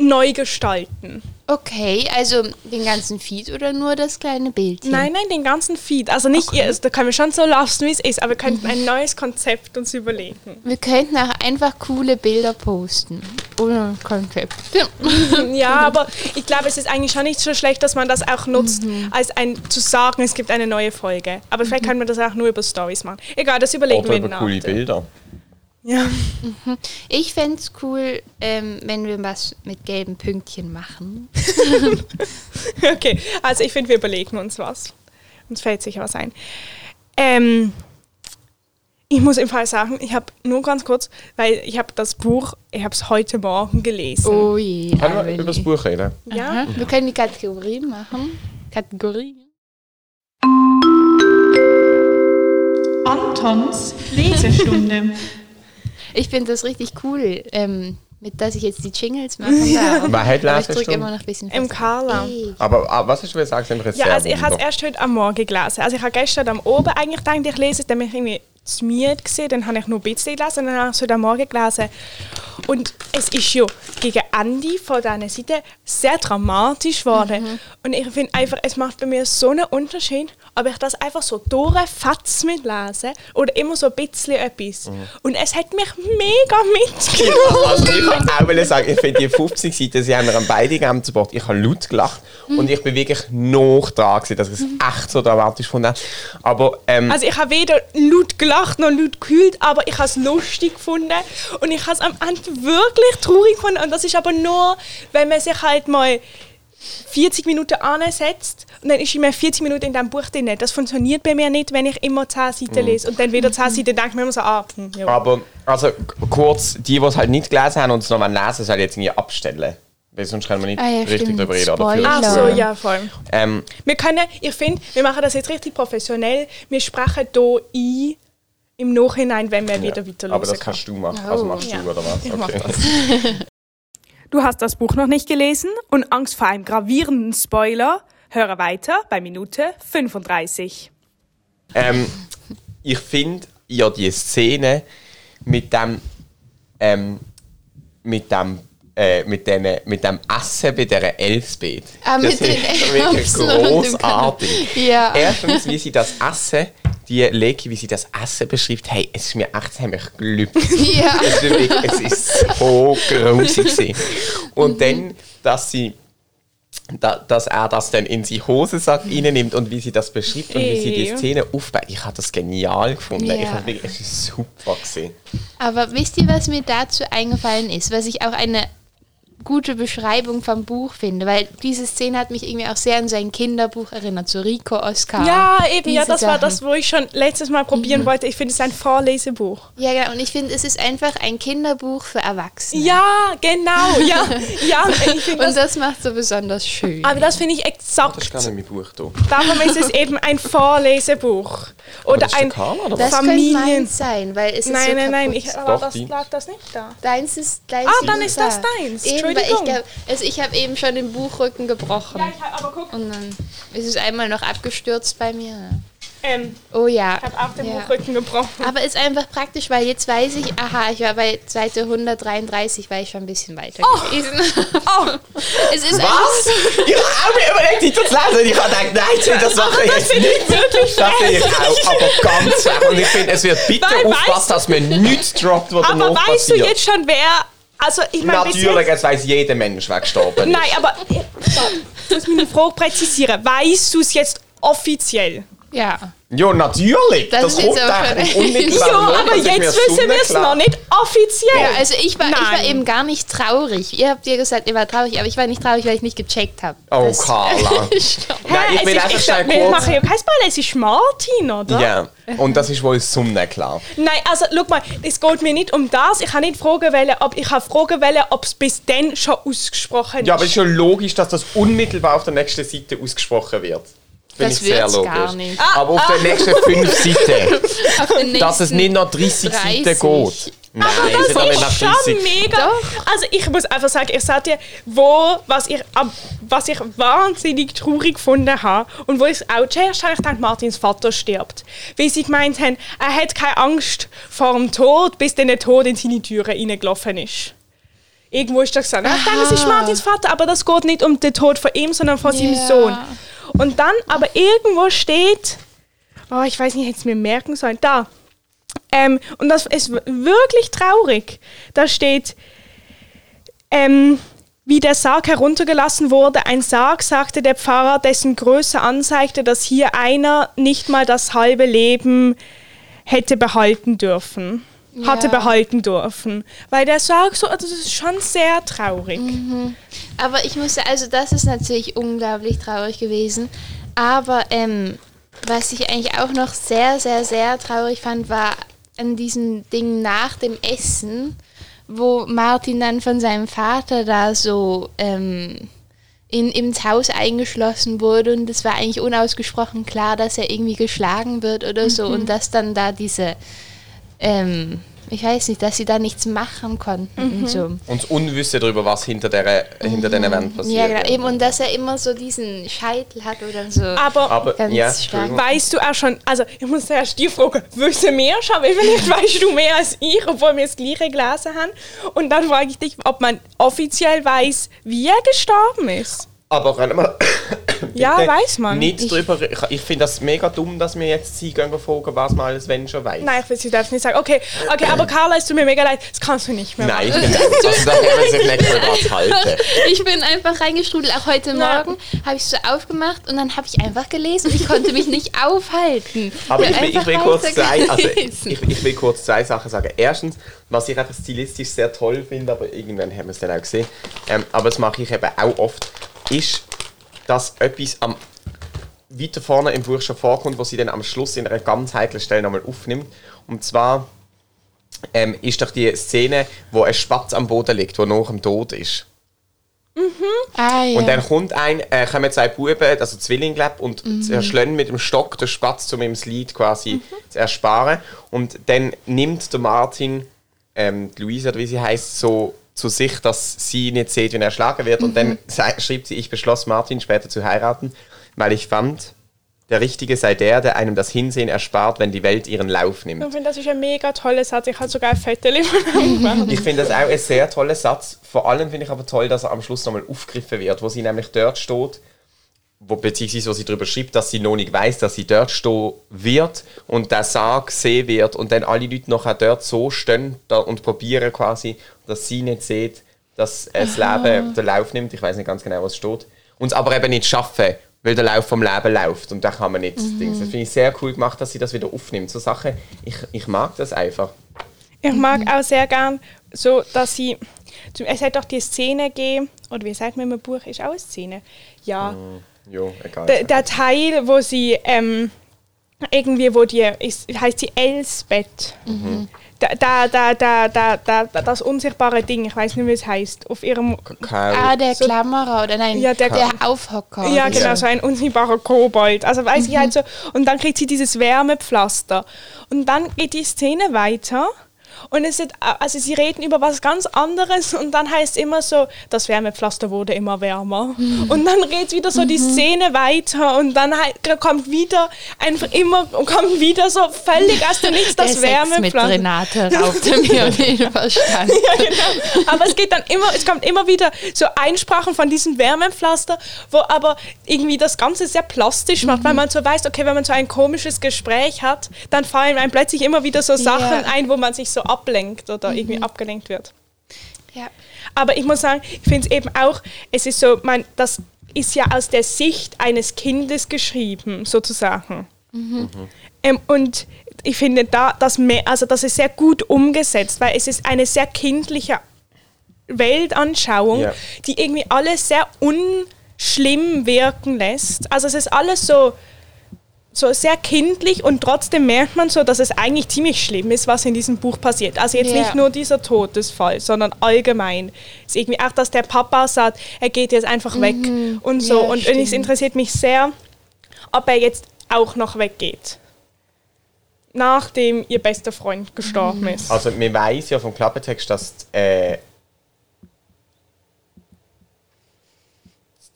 neu gestalten. okay, also den ganzen Feed oder nur das kleine Bildchen? Nein, nein, den ganzen Feed. Also nicht ihr, also da können wir schon so lassen, wie es ist, aber wir könnten ein neues Konzept uns überlegen. Wir könnten auch einfach coole Bilder posten. Ohne Konzept. Ja, aber ich glaube, es ist eigentlich schon nicht so schlecht, dass man das auch nutzt, als ein zu sagen, es gibt eine neue Folge. Aber vielleicht können wir das auch nur über Stories machen. Egal, das überlegen Oder wir über nach. coole Bilder. Ja. Ich fände es cool, ähm, wenn wir was mit gelben Pünktchen machen. Okay, also ich finde, wir überlegen uns was. Uns fällt sicher was ein. Ähm, ich muss im Fall sagen, ich habe nur ganz kurz, weil ich habe das Buch, ich habe es heute Morgen gelesen. Oh je. Können wir über das Buch reden? Ja, Aha. Wir können die Kategorien machen. Kategorien. Antons Lesestunde. Ich finde das richtig cool, ähm, mit dass ich jetzt die Jingles machen darf. Wer hat Aber ich drücke immer noch ein bisschen Im. Carla. Ey. Aber ah, was hast du gesagt? Das ja also ich habe es erst heute am Morgen gelesen. Also ich habe gestern am Abend eigentlich gedacht, ich lese es, dann bin ich irgendwie zu müde gewesen, dann habe ich nur ein bisschen gelesen und dann habe ich es heute am Morgen gelesen. Und es ist ja gegen Ende von dieser Seite sehr dramatisch geworden. Und ich finde einfach, es macht bei mir so einen Unterschied, ob ich das einfach so durchfatz mitlese oder immer so ein bisschen etwas. Und es hat mich mega mitgenommen. Also ich kann auch sagen, ich finde die 50 Seiten, sie haben beide gegeben zu Wort. Ich habe laut gelacht und ich bin wirklich noch dran gewesen, dass ich es echt so dramatisch habe. Aber ähm, Also ich habe weder laut gelacht noch laut gekühlt, aber ich habe es lustig gefunden und ich habe es am Ende wirklich traurig gefunden. Und das ist aber nur, wenn man sich halt mal 40 Minuten ansetzt und dann ist immer 40 Minuten in diesem Buch drin. Das funktioniert bei mir nicht, wenn ich immer 10 Seiten lese und dann wieder 10 Seiten denke ich mir immer so, ah, hm, ja. aber also kurz, die, die es halt nicht gelesen haben und es noch mal lesen, sollen jetzt irgendwie abstellen. Weil sonst können wir nicht Ah ja, richtig darüber reden. Oder Spoiler. Ach so, ja, voll. Ähm, Wir können, ich finde, wir machen das jetzt richtig professionell. Wir sprechen hier ein im Nachhinein, wenn wir wieder weiter aber das kannst du machen. Also machst Ja. du, oder was? Ich mach Okay. Du hast das Buch noch nicht gelesen und Angst vor einem gravierenden Spoiler? Höre weiter bei Minute 35. Ähm, ich finde ja die Szene mit dem ähm, mit dem äh, mit, den, mit dem Essen bei dieser Elsbeth. Ah, das mit den ist wirklich großartig. Ja. Erstens, wie sie das Essen, die Leki, wie sie das Essen beschreibt, hey, es ist mir echt, es hat mich gelübt. Ja. Es ist, wirklich, es ist so grusig. Und dann, dass sie da, dass er das dann in seinen Hosensack reinnimmt und wie sie das beschreibt und wie sie die. Szene aufbaut. Ich habe das genial gefunden. Ja. Ich habe wirklich, es super gesehen. Aber wisst ihr, was mir dazu eingefallen ist? Was ich auch eine gute Beschreibung vom Buch finde, weil diese Szene hat mich irgendwie auch sehr an sein Kinderbuch erinnert, so Rico Oscar. Ja, eben, ja, das war Sachen. Mhm. das, wo ich schon letztes Mal probieren wollte. Ich finde es ein Vorlesebuch. Ja, genau. Und ich finde, es ist einfach ein Kinderbuch für Erwachsene. Ja, genau, ja, ja. Ich finde Und das, das macht so besonders schön. aber das finde ich Das exakt. gar nicht mein Buch hier. Darum ist es eben ein Vorlesebuch. Oder das ein Karl, das könnte Familien- meins sein, weil es ist Nein, so nein, nein, ich, aber Doch, das lag das nicht da. Deins ist gleich Ah, dann ist das da. deins. Eben, weil ich glaub, also ich habe eben schon den Buchrücken gebrochen. Ja, ich hab, aber guck, Und dann ist es einmal noch abgestürzt bei mir. ähm, Oh ja. ich habe auch den ja. Buchrücken gebrochen. Aber ist einfach praktisch, weil jetzt weiß ich, aha, ich war bei Seite 133, war ich schon ein bisschen weiter gewesen. Oh, es ist Was? Ich habe mir überlegt, die zu lesen. Ich habe gedacht, nein, das mache ich jetzt nicht. wirklich Das finde ich auch, aber ganz. Und ich finde, es wird bitte Nein, weißt aufpassen, dass man nichts droppt, was aber danach weißt du passiert. jetzt schon, wer... Also, ich meine, Natürlich, jetzt... es weiß jeder Mensch, wer gestorben ist. Nein, aber... Ich muss meine Frage präzisieren. Weißt du es jetzt offiziell? Ja. Ja, natürlich. Das Das, ist kommt jetzt aber. Ja, aber ist jetzt wissen wir es noch nicht offiziell. Ja, also ich war, ich war eben gar nicht traurig. Ihr habt ja gesagt, ihr war traurig, aber ich war nicht traurig, weil ich nicht gecheckt habe. Oh, Das- Carla. Nein, ich will ist, einfach ich, schnell Wir kurz... machen ja kein Spoiler, es ist Martin, oder? Ja, und das ist wohl sonnenklar. Nein, also schau mal, es geht mir nicht um das. Ich habe nicht fragen wollen, ob ich habe fragen wollen, ob es bis dann schon ausgesprochen Ja, aber es ist. ist schon logisch, dass das unmittelbar auf der nächsten Seite ausgesprochen wird. Finde Das ich sehr logisch. gar nicht. Aber auf den nächsten fünf Seiten, dass es nicht noch 30 Seiten 30. geht. Nein, aber das nach ist schon 30. mega. Also ich muss einfach sagen, ich sage dir, wo, was ich, was ich wahnsinnig traurig gefunden habe und wo ich es auch zuerst habe, ich gedacht, Martins Vater stirbt. Weil sie gemeint haben, er hat keine Angst vor dem Tod, bis der Tod in seine Türen reingelaufen ist. Irgendwo ist das gesagt. Ich dachte, es ist Martins Vater, aber das geht nicht um den Tod von ihm, sondern von seinem Ja. Sohn. Und dann aber irgendwo steht, oh, ich weiß nicht, hätte es mir merken sollen, da. Ähm, und das ist wirklich traurig. Da steht, ähm, wie der Sarg heruntergelassen wurde, ein Sarg, sagte der Pfarrer, dessen Größe anzeigte, dass hier einer nicht mal das halbe Leben hätte behalten dürfen. Hatte Ja. behalten dürfen. Weil der Sarg so, also das ist schon sehr traurig. Aber ich musste, also das ist natürlich unglaublich traurig gewesen. Aber ähm, was ich eigentlich auch noch sehr, sehr, sehr traurig fand, war an diesem Ding nach dem Essen, wo Martin dann von seinem Vater da so ähm, in, ins Haus eingeschlossen wurde und es war eigentlich unausgesprochen klar, dass er irgendwie geschlagen wird oder so und dass dann da diese, ähm, ich weiß nicht, dass sie da nichts machen konnten und so. Und das Unwissen darüber, was hinter, der, hinter den Event passiert. Ja, genau. Eben, und dass er immer so diesen Scheitel hat oder so. Aber, Aber, Ganz ja, weißt du auch schon, also ich muss zuerst die fragen, wissen wir schon, weil vielleicht weißt du mehr als ich, obwohl wir das gleiche gelesen haben. Und dann frage ich dich, ob man offiziell weiß, wie er gestorben ist. Aber können wir Ja, weiß man. Nicht drüber, ich, ich finde das mega dumm, dass wir jetzt sie gehen fragen, was man alles wenn schon weiß. Nein, ich will sie darf nicht sagen. Okay, okay, aber Carla, es tut mir mega leid, das kannst du nicht mehr Nein, ich machen. finde also da kann man sich nicht mehr dran halten. Ich bin einfach reingestrudelt. Auch heute Na. Morgen habe ich es so aufgemacht und dann habe ich einfach gelesen und ich konnte mich nicht aufhalten. Aber ich will, ich will kurz zwei, also ich, ich will kurz zwei Sachen sagen. Erstens, was ich einfach stilistisch sehr toll finde, aber irgendwann haben wir es dann auch gesehen, ähm, aber das mache ich eben auch oft, ist, dass etwas am weiter vorne im Buch schon vorkommt, wo sie dann am Schluss in einer ganz heiklen Stelle nochmal aufnimmt. Und zwar ähm, ist doch die Szene, wo ein Spatz am Boden liegt, wo nach dem Tod ist. ah, ja. Und dann kommt ein, äh, kommen zwei Buben, also Zwillinge, glaub, und zerschlagen mit dem Stock den Spatz, um ihm das Lied quasi zu ersparen. Und dann nimmt der Martin, ähm, Luisa, oder wie sie heißt, so zu sich, dass sie nicht sieht, wie er erschlagen wird. Und dann sei- schreibt sie, ich beschloss Martin später zu heiraten, weil ich fand, der Richtige sei der, der einem das Hinsehen erspart, wenn die Welt ihren Lauf nimmt. Ich finde, das ist ein mega toller Satz. Ich habe sogar ein Foto von. Ich finde das auch ein sehr toller Satz. Vor allem finde ich aber toll, dass er am Schluss nochmal aufgegriffen wird, wo sie nämlich dort steht, wo, beziehungsweise wo sie darüber schreibt, dass sie noch nicht weiß, dass sie dort stehen wird und der Sarg sehen wird und dann alle Leute nachher dort so stehen da und probieren quasi, dass sie nicht sieht, dass das Leben den Lauf nimmt. Ich weiß nicht ganz genau, was steht. Und es aber eben nicht schaffen, weil der Lauf vom Leben läuft und da kann man nicht. Dings. Das finde ich sehr cool gemacht, dass sie das wieder aufnimmt. So Sachen, ich, ich mag das einfach. Ich mag auch sehr gern so, dass sie, es hat doch die Szene gegeben, oder wie sagt man im Buch, ist auch eine Szene. Ja, Jo, egal. der, der Teil, wo sie ähm, irgendwie, wo die, ist, heißt die Elsbeth. Da, da, da, da, da, da, da, das unsichtbare Ding, ich weiß nicht, wie es heißt, auf ihrem Kakao. Ah, der Klammerer oder nein, Ja, der- der, Aufhocker. Ja, genau, so. so ein unsichtbarer Kobold. Also weiß ich halt so. Und dann kriegt sie dieses Wärmepflaster. Und dann geht die Szene weiter. Und es ist, also sie reden über was ganz anderes und dann heißt es immer so, das Wärmepflaster wurde immer wärmer. Und dann geht wieder so die Szene weiter und dann kommt wieder einfach immer, kommt wieder so völlig aus dem Nichts das Sex mit Wärmepflaster. Renate raubte mir den Verstand. Ja, genau. Aber es geht dann immer, es kommt immer wieder so Einsprachen von diesem Wärmepflaster, wo aber irgendwie das Ganze sehr plastisch macht, weil man so weiß, okay, wenn man so ein komisches Gespräch hat, dann fallen einem plötzlich immer wieder so Sachen Ja. ein, wo man sich so ablenkt oder irgendwie abgelenkt wird. Ja. Aber ich muss sagen, ich finde es eben auch, es ist so, man, das ist ja aus der Sicht eines Kindes geschrieben, sozusagen. Ähm, und ich finde da, das, mehr, also das ist sehr gut umgesetzt, weil es ist eine sehr kindliche Weltanschauung, Ja. die irgendwie alles sehr unschlimm wirken lässt. Also es ist alles so, so sehr kindlich und trotzdem merkt man so, dass es eigentlich ziemlich schlimm ist, was in diesem Buch passiert. Also jetzt Ja. nicht nur dieser Todesfall, sondern allgemein. Es ist irgendwie auch, dass der Papa sagt, er geht jetzt einfach weg und so. Ja, und, und es stimmt. interessiert mich sehr, ob er jetzt auch noch weggeht. Nachdem ihr bester Freund gestorben ist. Also, man weiß ja vom Klappentext, dass äh,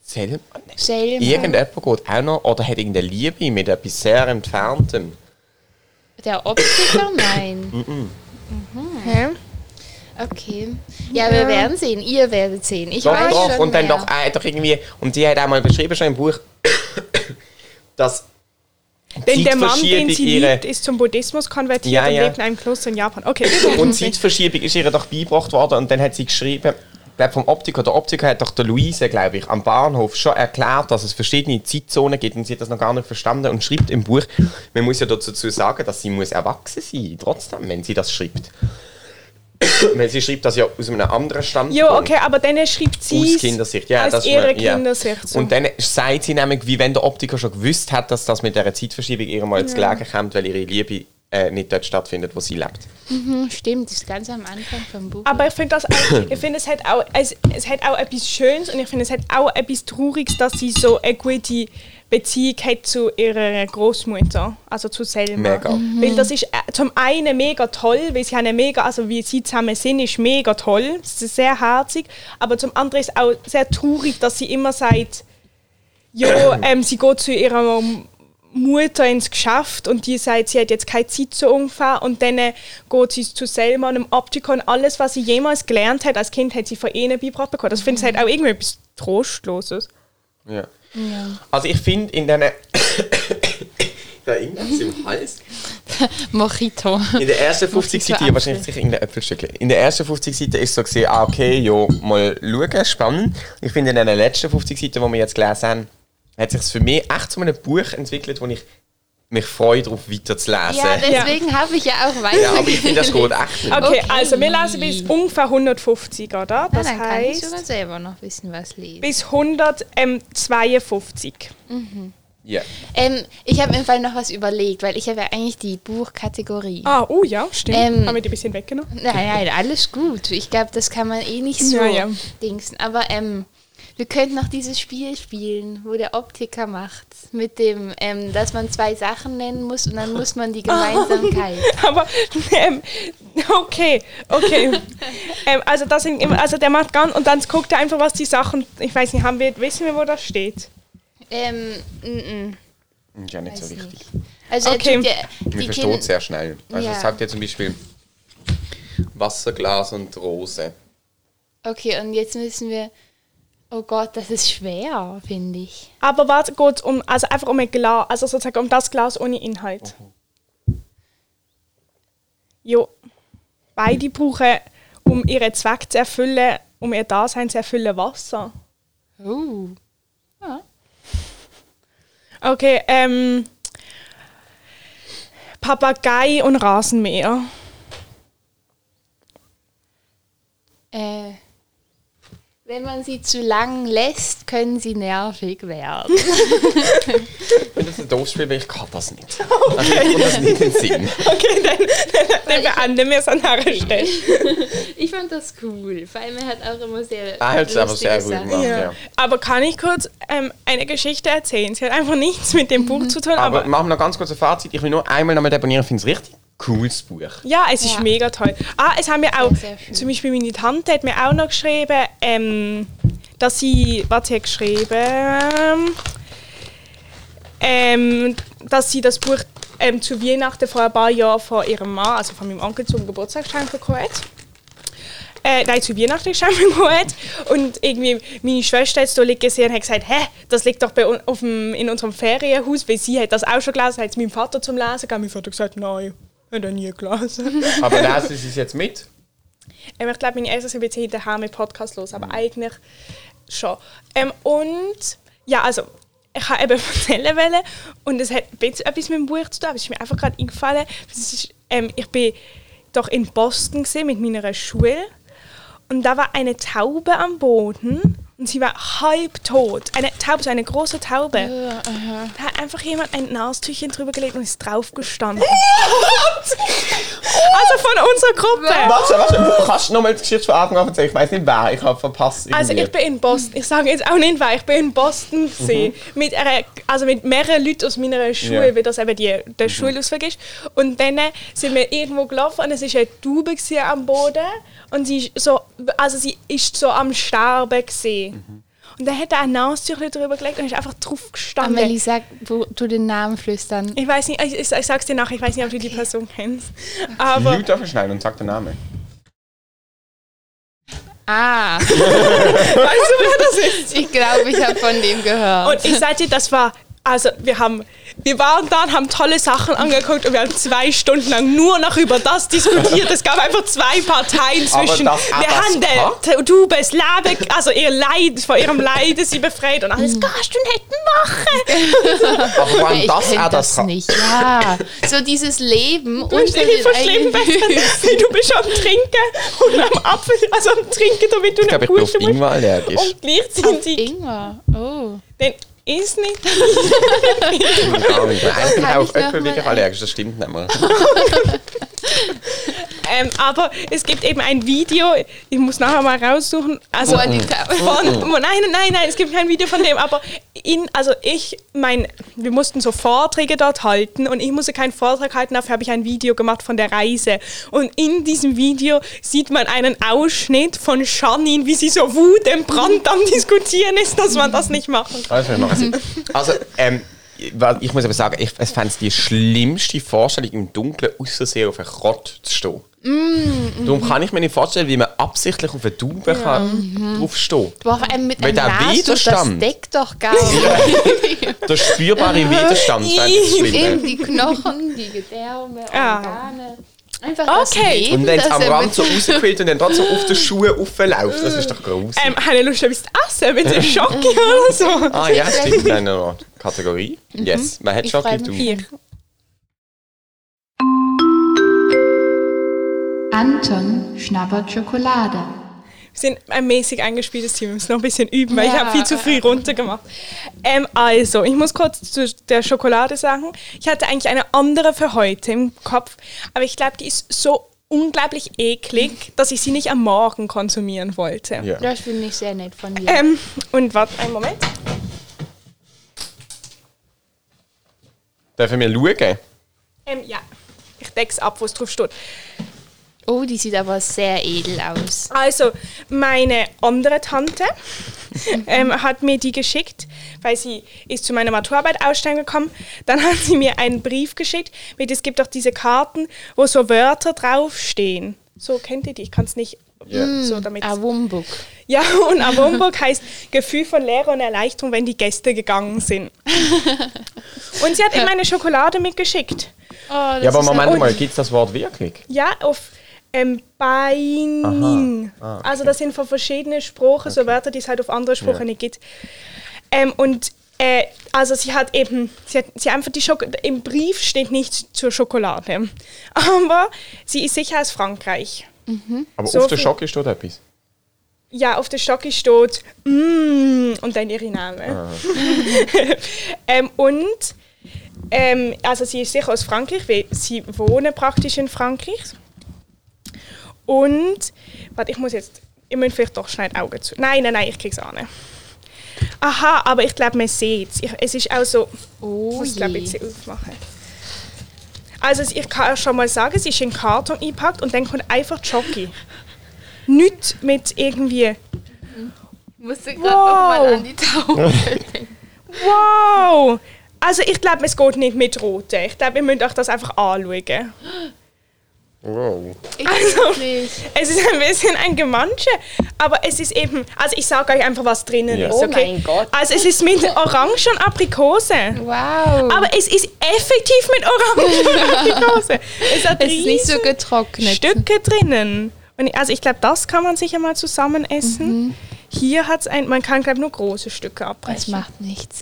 Selma, Selma. irgendjemand geht auch noch oder hat irgendeine Liebe mit etwas sehr Entferntem. Der Optiker? Nein. Hä? Okay. Ja, wir werden sehen. Ihr werdet sehen. Ich Doch, weiß doch, schon und dann mehr. doch, äh, doch irgendwie, und die hat auch mal beschrieben schon im Buch, dass Denn der Mann, den sie ihre- liebt, ist zum Buddhismus konvertiert Ja, und ja. lebt in einem Kloster in Japan. Okay. Und Zeitverschiebung ist ihr doch beigebracht worden und dann hat sie geschrieben, glaube vom Optiker, der Optiker hat doch der Luise, glaube ich, am Bahnhof schon erklärt, dass es verschiedene Zeitzonen gibt und sie hat das noch gar nicht verstanden und schreibt im Buch, man muss ja dazu sagen, dass sie muss erwachsen sein, trotzdem, wenn sie das schreibt. Weil sie schreibt das ja aus einem anderen Standpunkt. Ja, okay, aber dann schreibt sie Aus Kindersicht, ja. aus ihrer ja. Kindersicht. So. Und dann sagt sie nämlich, wie wenn der Optiker schon gewusst hat, dass das mit dieser Zeitverschiebung ihr mal zu gelegen kommt, weil ihre Liebe äh, nicht dort stattfindet, wo sie lebt. Hm, Stimmt, das ist ganz am Anfang vom Buch. aber ich finde das, auch- ich finde es hat auch, es, es hat auch etwas Schönes und ich finde es hat auch etwas Trauriges, dass sie so eine gute Beziehung hat zu ihrer Großmutter, also zu Selma. Mega. Weil das ist äh, zum einen mega toll, weil sie haben eine mega, also wie sie zusammen sind, ist mega toll, es ist sehr herzig, aber zum anderen ist auch sehr traurig, dass sie immer sagt, ja, ähm, sie geht zu ihrer Mutter ins Geschäft und die sagt, sie hat jetzt keine Zeit so ungefähr und dann äh, geht sie zu Selma und Optiker und alles, was sie jemals gelernt hat als Kind, hat sie von ihnen beigebracht bekommen. Das finde ich halt auch irgendwie etwas Trostloses. Ja. Also ich finde in diesen... da irgendwas im Hals. Mojito. In der ersten 50 Seiten, ja, wahrscheinlich sicher irgendein Äpfelstückchen. In der ersten 50 Seiten ist so gesehen, ah, okay, ja, mal schauen, spannend. Ich finde, in den letzten 50 Seiten, die wir jetzt gelesen haben, hat sich für mich echt zu einem Buch entwickelt, wo ich mich freue, darauf weiterzulesen. Ja, deswegen habe ich ja auch weiter. Ja, aber ich finde, das geht echt. Okay, Okay. also wir lesen bis ungefähr 150, oder? Na, Das dann kann ich heißt sogar selber noch wissen, was lesen. bis 152. Ja. Ähm, ich habe im Fall noch was überlegt, weil ich habe ja eigentlich die Buchkategorie. Ah, oh ja, stimmt. Ähm, Haben wir die ein bisschen weggenommen? Nein, nein, alles gut. Ich glaube, das kann man eh nicht so Ja, ja. dingsen. Aber ähm, wir könnten noch dieses Spiel spielen, wo der Optiker macht. Mit dem, ähm, dass man zwei Sachen nennen muss und dann muss man die Gemeinsamkeit. Aber ähm, okay, okay. ähm, also das sind immer, also der macht ganz und dann guckt er einfach, was die Sachen. Ich weiß nicht, haben wir, wissen wir, wo das steht? ähm, mm. Ist ja nicht so Weiß wichtig. nicht. Also er Okay. Man die versteht sehr schnell. Also Ja. es sagt ja zum Beispiel Wasserglas und Rose. Okay, und jetzt müssen wir. Oh Gott, das ist schwer, finde ich. Aber warte, geht um, also einfach um ein Glas, also sozusagen um das Glas ohne Inhalt. Jo, beide brauchen, um ihren Zweck zu erfüllen, um ihr Dasein zu erfüllen, Wasser. Oh. Okay, ähm. Papagei und Rasenmäher. Äh, Wenn man sie zu lang lässt, können sie nervig werden. Wenn das ein doofes Spiel wäre, ich kann das nicht. Also ich kann das nicht in den Sinn. Okay, dann, dann, dann beenden wir es an der Stelle. Ich fand das cool. Vor allem er hat auch immer sehr. Ah, hat es aber sehr lustige gut Sachen. gemacht, ja. Aber kann ich kurz ähm, eine Geschichte erzählen? Sie hat einfach nichts mit dem Buch zu tun, Aber aber, machen wir noch ganz kurz ein Fazit. Ich will nur einmal nochmal deponieren, ich finde es richtig cooles Buch. ja, es ist Ja. mega toll. Ah, es haben mir auch, sehr schön. zum Beispiel meine Tante hat mir auch noch geschrieben, ähm, dass sie, was sie hat geschrieben, ähm, dass sie das Buch ähm, zu Weihnachten vor ein paar Jahren von ihrem Mann, also von meinem Onkel, zum Geburtstag geschenkt bekommen hat. Äh, nein, zu Weihnachten geschenkt bekommen hat. Und irgendwie meine Schwester hat es da liegen gesehen und hat gesagt, hä, das liegt doch bei uns auf dem, in unserem Ferienhaus, weil sie hat das auch schon gelesen, hat es meinem Vater zum Lesen gegeben. Mein Vater hat gesagt, nein, hat er nie gelesen. Aber lesen Sie es jetzt mit? Ähm, ich glaube, meine Eltern sind jetzt hinterher mit Podcast los, aber eigentlich schon. Ähm, und ja, also ich habe eben erzählen wollen und es hat ein bisschen etwas mit dem Buch zu tun, aber es ist mir einfach gerade eingefallen. Ist, ähm, ich bin doch in Boston gesehen mit meiner Schule und da war eine Taube am Boden und sie war halb tot. Eine Taube, so eine große Taube. Da hat einfach jemand ein Nastüchchen drüber gelegt und ist draufgestanden. also von unserer Gruppe. Warte, warte, kannst du nochmal die Geschichte von Anfang an erzählen? Ich weiß nicht wer, ich habe verpasst. Also irgendwie. ich bin in Boston, ich sage jetzt auch nicht wer, ich bin in Boston gesehen, mit, einer, also mit mehreren Leuten aus meiner Schule, Ja. weil das eben die, der Schulausflug ist. Und dann sind wir irgendwo gelaufen und es war eine Taube am Boden und sie ist so, also sie ist so am Sterben gesehen. Und dann hat er ein Nastüchlein drüber gelegt und ist einfach drauf gestanden. Amelie, sag, wo du den Namen flüstern. Ich weiß nicht, ich, ich, ich sag's dir nachher, ich weiß nicht, ob du die Person kennst. Aber Laut aufschneiden und sag den Namen. Ah, weißt du, wer das ist? ich glaube, ich habe von dem gehört. Und ich sag dir, das war, also wir haben, wir waren da und haben tolle Sachen angeguckt und wir haben zwei Stunden lang nur noch über das diskutiert. Es gab einfach zwei Parteien zwischen das- ah, der das Hand Paar? der Tubes Labeck, also ihr Leid, vor ihrem Leid ist sie befreit und alles, kannst du nicht machen. Aber vor allem ich das auch das, kann- nicht. Ja, so dieses Leben Du verschlimmert, eigenen weil du bist am Trinken und am Apfel, also am Trinken, damit du Ich nicht ich bin auf Ingwer musst. allergisch. Und gleichzeitig, Ingwer. Oh. den ist nicht. Ich bin eigentlich kann auf ich Äpfel mal wirklich allergisch, das stimmt nicht mehr. Ähm, aber es gibt eben ein Video, ich muss nachher mal raussuchen. Also von, nein, nein, nein, es gibt kein Video von dem, aber in, also ich, mein, wir mussten so Vorträge dort halten und ich musste keinen Vortrag halten, dafür habe ich ein Video gemacht von der Reise. Und in diesem Video sieht man einen Ausschnitt von Janine, wie sie so wutentbrannt am Diskutieren ist, dass man das nicht machen kann. Also, machen also ähm, ich muss aber sagen, ich fände es die schlimmste Vorstellung, im Dunkeln außersehen auf einem Krott zu stehen. Mm, Darum kann ich mir nicht vorstellen, wie man absichtlich auf eine Taube kann draufstehen Boah, vor allem mit Weil einem der Nastuch, das Widerstand- deckt doch gar nicht. Der spürbare Widerstand Eben die Knochen, die Gedärme, Ja. Organe. Einfach das Okay. Leben, Und wenn es am Rand so rausquillt und dann trotzdem auf den Schuhen raufläuft, das ist doch groß. Ähm, habe ich Lust, etwas zu essen mit dem Schocki oder so? ah ja, stimmt, in einer Kategorie. Yes, man hat Ich Anton schnabbert Schokolade. Wir sind ein mäßig eingespieltes Team. Wir müssen noch ein bisschen üben, weil ich Ja. habe viel zu früh runtergemacht. Ähm, also, ich muss kurz zu der Schokolade sagen. Ich hatte eigentlich eine andere für heute im Kopf, aber ich glaube, die ist so unglaublich eklig, dass ich sie nicht am Morgen konsumieren wollte. Ja. Das finde ich sehr nett von dir. Ähm, und warte einen Moment. Dürfen wir schauen? Ähm, ja, ich decke es ab, wo es drauf steht. Oh, die sieht aber sehr edel aus. Also, meine andere Tante ähm, hat mir die geschickt, weil sie ist zu meiner Maturarbeit ausstellen gekommen. Dann hat sie mir einen Brief geschickt, mit es gibt auch diese Karten, wo so Wörter draufstehen. So kennt ihr die? Ich kann es nicht Ja. so damit. A Wumbuk. Ja, und Avomburg heißt Gefühl von Leere und Erleichterung, wenn die Gäste gegangen sind. Und sie hat eben eine Schokolade mitgeschickt. Oh, Ja, aber Moment mal, gibt es das Wort wirklich? Ja, auf ähm, Beining. Ah, okay. Also das sind von verschiedenen Sprachen so Wörter, die es halt auf andere Sprachen Ja. nicht gibt. Ähm, und äh, also sie hat eben, sie hat, sie hat einfach die Schoko im Brief steht nichts zur Schokolade. Aber sie ist sicher aus Frankreich. Aber So auf der Schocke steht etwas. Ja, auf der Schocke steht mm, und dann ihre Name. ähm, und ähm, also sie ist sicher aus Frankreich, weil sie wohnen praktisch in Frankreich. Und, warte, ich muss jetzt, ich muss vielleicht doch schnell die Augen zu. Nein, nein, nein, ich krieg's an. Aha, aber ich glaube, man sieht es. Es ist auch so, Oh ich muss glaube ich jetzt aufmachen. Also ich kann schon mal sagen, sie ist in Karton eingepackt und dann kommt einfach Jockey. Nicht mit irgendwie Ich musste gerade Wow. nochmal an die denken. Wow! Also ich glaube, es geht nicht mit Roten. Ich glaube, ihr müsst euch das einfach anschauen. Wow. Ich Also-. Es ist ein bisschen ein Gemansche, aber es ist eben, also ich sage euch einfach, was drinnen Ja. ist, Oh okay? mein Gott. Also es ist mit Orange und Aprikose. Wow. Aber es ist effektiv mit Orange und Aprikose. Es hat es ist nicht so getrocknet. Stücke drinnen. Und ich- also ich glaube, das kann man sicher mal zusammen essen. Hier hat es ein, man kann glaube nur große Stücke Das abbrechen. macht nichts.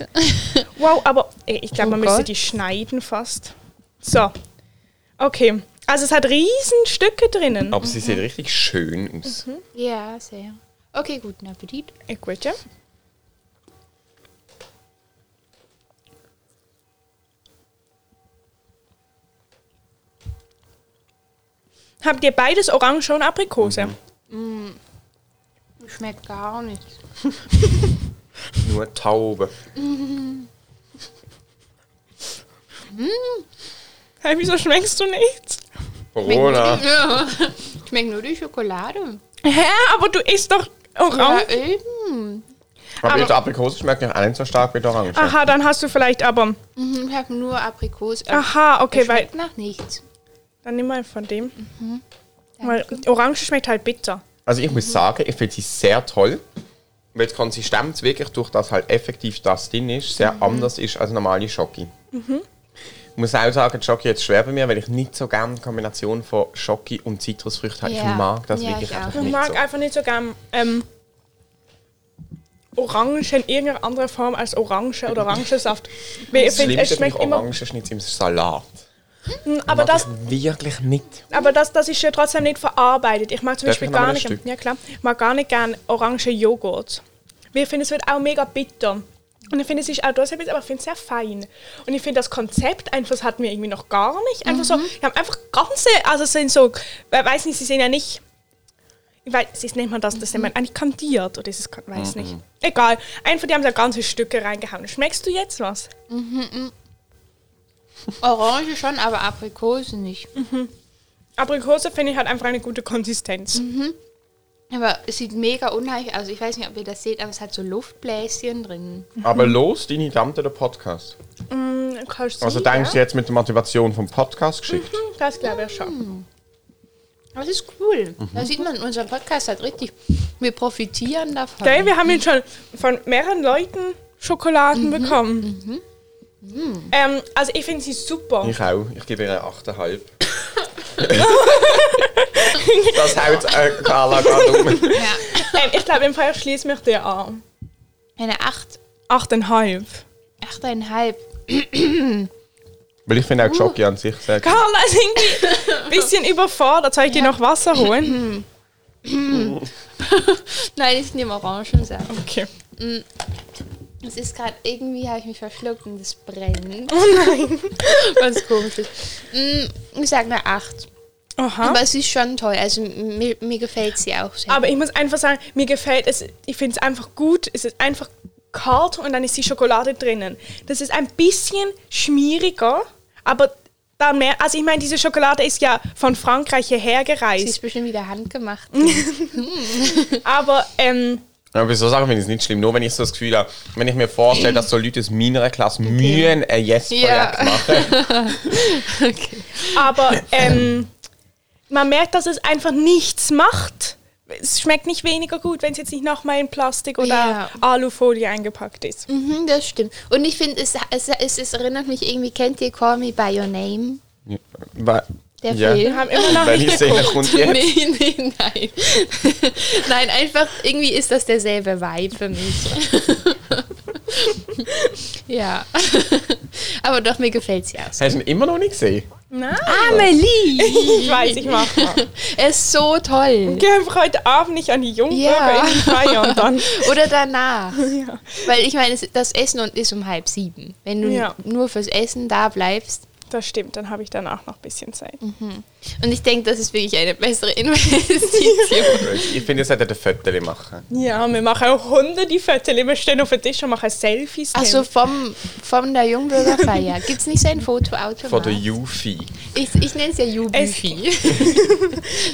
Wow, aber ey, ich glaube, Oh man müsste Gott. die schneiden fast. So. Okay. Also es hat riesen Stücke drinnen. Aber sie sieht richtig schön aus. Ja, sehr. Okay, guten Appetit. Gut, ja. Habt ihr beides Orange und Aprikose? Schmeckt gar nicht. Nur Taube. Hey, wieso schmeckst du nichts? Corona. Ja. Schmeckt nur die Schokolade. Hä, aber du isst doch Ja, Orange. eben. Aber, Aber- die Aprikose schmeckt auch nicht so stark wie die Orange. Aha, dann hast du vielleicht aber. Mhm, Ich habe nur Aprikose. Aha, okay, weil. schmeckt nach nichts. Dann nimm mal von dem. Weil Orange schmeckt halt bitter. Also ich muss sagen, ich finde sie sehr toll. Weil die Konsistenz wirklich durch das halt effektiv das drin ist, sehr anders ist als normale Schoki. Ich muss auch sagen, Schoki jetzt schwer bei mir, weil ich nicht so gerne die Kombination von Schoki und Zitrusfrüchten habe. Ja. Ich mag das Ja, wirklich ich auch. einfach Ich nicht mag so. einfach nicht so gern ähm, Orange in irgendeiner anderen Form als Orange oder Orangensaft. Ich finde, es schmeckt ich immer. Orangenschnitz im Salat. Aber mag das, ich wirklich nicht. aber das, das ist ja trotzdem nicht verarbeitet. Ich mag zum Darf Beispiel ich gar nicht, ja klar, ich mag gar nicht gern orange Joghurt. Ich finde, es wird auch mega bitter. Und ich finde, es ist auch das, aber ich finde es sehr fein. Und ich finde, das Konzept einfach, das hatten wir irgendwie noch gar nicht. Einfach so, die haben einfach ganze, also sind so, weiß nicht, sie sind ja nicht, ich weiß, es nennt man das, das nennt man eigentlich kandiert, oder ist es, weiß nicht. Egal, einfach, die haben da ganze Stücke reingehauen. Schmeckst du jetzt was? Orange schon, aber Aprikose nicht. Aprikose finde ich hat einfach eine gute Konsistenz. Aber es sieht mega unheimlich aus. Ich weiß nicht, ob ihr das seht, aber es hat so Luftbläschen drin. Aber los, deine Tante, der Podcast. Mm, kannst Also denkst du jetzt mit der Motivation vom Podcast geschickt? Das glaube ich schon. Aber es ist cool. Da sieht man, unser Podcast hat richtig, wir profitieren davon. Gell, wir haben jetzt schon von mehreren Leuten Schokoladen bekommen. Ähm, also ich finde sie super. Ich auch. Ich gebe ihr eine 8,5. das haut äh, Carla gerade um. Ja. Ähm, ich glaube, im Fall schließe mich dir an. Eine 8, 8,5. 8,5. Weil ich finde auch Jockey an sich sehr gut. Carla ist irgendwie ein bisschen überfordert. Soll ich dir noch Wasser holen? Nein, ich nehme Orangensaft. Okay. Es ist gerade, irgendwie habe ich mich verschluckt und es brennt. Oh nein. Was komisches. Mm, Ich sage eine 8. Aha. Aber es ist schon toll. Also mir, mir gefällt sie auch sehr. Aber ich muss einfach sagen, mir gefällt es, ich finde es einfach gut. Es ist einfach kalt und dann ist die Schokolade drinnen. Das ist ein bisschen schmieriger, aber da mehr, also ich meine, diese Schokolade ist ja von Frankreich hierher sie gereist. ist bestimmt wieder handgemacht. Aber ähm, Aber bei so Sachen finde ich es nicht schlimm. Nur wenn ich so das Gefühl habe, wenn ich mir vorstelle, dass so Leute aus meiner Klasse Mühen ein Yes-Projekt Ja. machen. Aber ähm, man merkt, dass es einfach nichts macht. Es schmeckt nicht weniger gut, wenn es jetzt nicht nochmal in Plastik oder Ja. Alufolie eingepackt ist. mhm, das stimmt. Und ich finde, es, es, es, es erinnert mich irgendwie, kennt ihr Call Me By Your Name? Weil- Der Ja. Wir Film? haben immer noch nicht ich sehe, geguckt. Nee, nee, nein. nein, einfach, irgendwie ist das derselbe Vibe für mich. ja. Aber doch, mir gefällt sie auch. Hast du ihn immer noch nicht gesehen? Nein. Amelie! Ich weiß, ich mach mal. er ist so toll. Geh einfach heute Abend nicht an die Jungbürger Ja. in die Feier und dann. Oder danach. Weil ich meine, es- das Essen und ist um halb sieben. Wenn du Ja. nur fürs Essen da bleibst. Das stimmt, dann habe ich danach noch ein bisschen Zeit. Und ich denke, das ist wirklich eine bessere Investition. Ich finde, ihr solltet ein Foto machen. Ja, wir machen auch hunderte Fotos. Wir stehen auf den Tisch und machen Selfies. Achso, vom, von der Jungbürgerfeier. Gibt es nicht so ein Fotoautomat? Von der Jufi. Ich, ich nenne es ja Jubifi.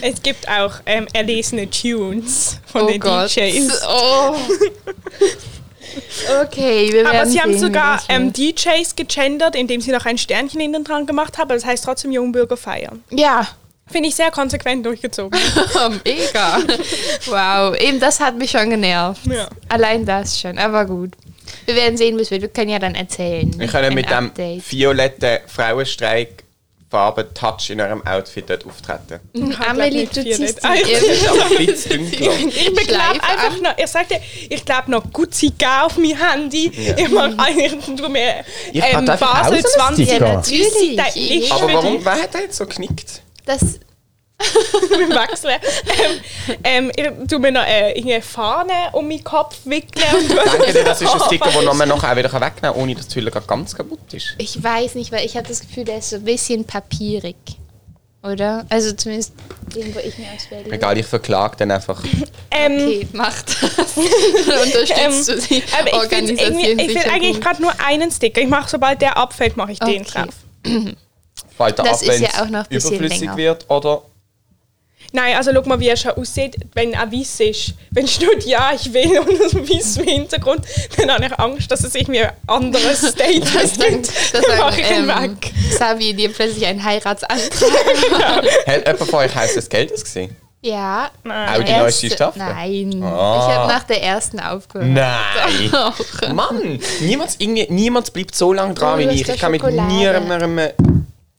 Es gibt auch ähm, erlesene Tunes von Oh den Gott. DJs. Oh. Okay, wir werden Aber sie haben sehen, wie sogar ähm. DJs gegendert, indem sie noch ein Sternchen hinten dran gemacht haben. Das heißt trotzdem Jungbürger feiern. Ja, Finde ich sehr konsequent durchgezogen. mega. Wow, eben das hat mich schon genervt. Ja. Allein das schon, aber gut. Wir werden sehen, was wird. Wir können ja dann erzählen. Wir können mit dem Update. violetten Frauenstreik Farben-Touch in eurem Outfit dort auftreten. Amelie, du ziehst. Ich glaube einfach noch, ich sagte, ich glaube noch Gucci Gau auf mein Handy. Ich mache eigentlich mir Ich ähm, Basel auch so einen 20 Ja, natürlich. Aber warum, wer hat da jetzt so geknickt? Das, mit Wechseln. Ähm, ähm, ich mir noch äh, eine Fahne um meinen Kopf wickeln. Und Denke dir, das ist ein Sticker, den man nachher wieder wegnehmen kann, ohne dass die Hülle ganz kaputt ist? ich weiß nicht, weil ich habe das Gefühl, der ist so ein bisschen papierig. Oder? Also zumindest den, wo ich mir auswähle. Egal, ich verklage dann einfach. ähm, Okay, macht das. Unterstützt du die aber ich will ich will eigentlich gerade nur einen Sticker. Ich mache, sobald der abfällt, mache ich den Okay. drauf. Weiter Das ab, ist wenn ja es auch noch ein bisschen überflüssig länger. wird, oder? Nein, also schau mal, wie er schon aussieht, wenn er weiß ist. Wenn steht, ja, ich will und das weiß im Hintergrund, dann habe ich Angst, dass es irgendwie ein anderes Statement. Das Dann mache war ich ihn ähm, weg. Savi dir plötzlich einen Heiratsantrag. Hat jemand von euch heißes Geld gesehen? Ja. Auch die Erste- neueste Staffel? Nein. Ah. Ich habe nach der ersten aufgehört. Nein! Mann! Niemand, irgendwie, niemand bleibt so lange dran Oh, wie ich. Ich kann mit niemandem.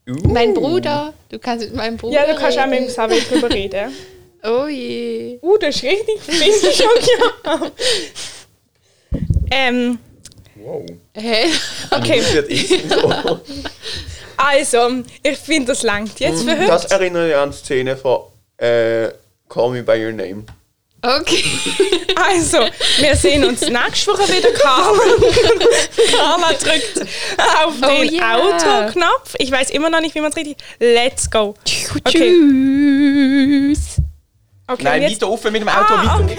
Uh. Mein Bruder. Du kannst mit meinem Bruder. Ja, du kannst auch mit dem reden. Xavier drüber reden. Oh je. Uh, das ist richtig findlich schon, ja. Ähm, Wow. Hä? okay, Intro. also, ich finde, das langt jetzt für heute. Das erinnert mich an die Szene von äh, Call Me By Your Name. Okay. Also, wir sehen uns nächste Woche wieder. Carla, Carla drückt auf Oh den ja. Autoknopf. Ich weiß immer noch nicht, wie man es richtig. Let's go. Okay. Tschüss. okay Nein, jetzt, weiter offen mit dem Auto. Ah, okay.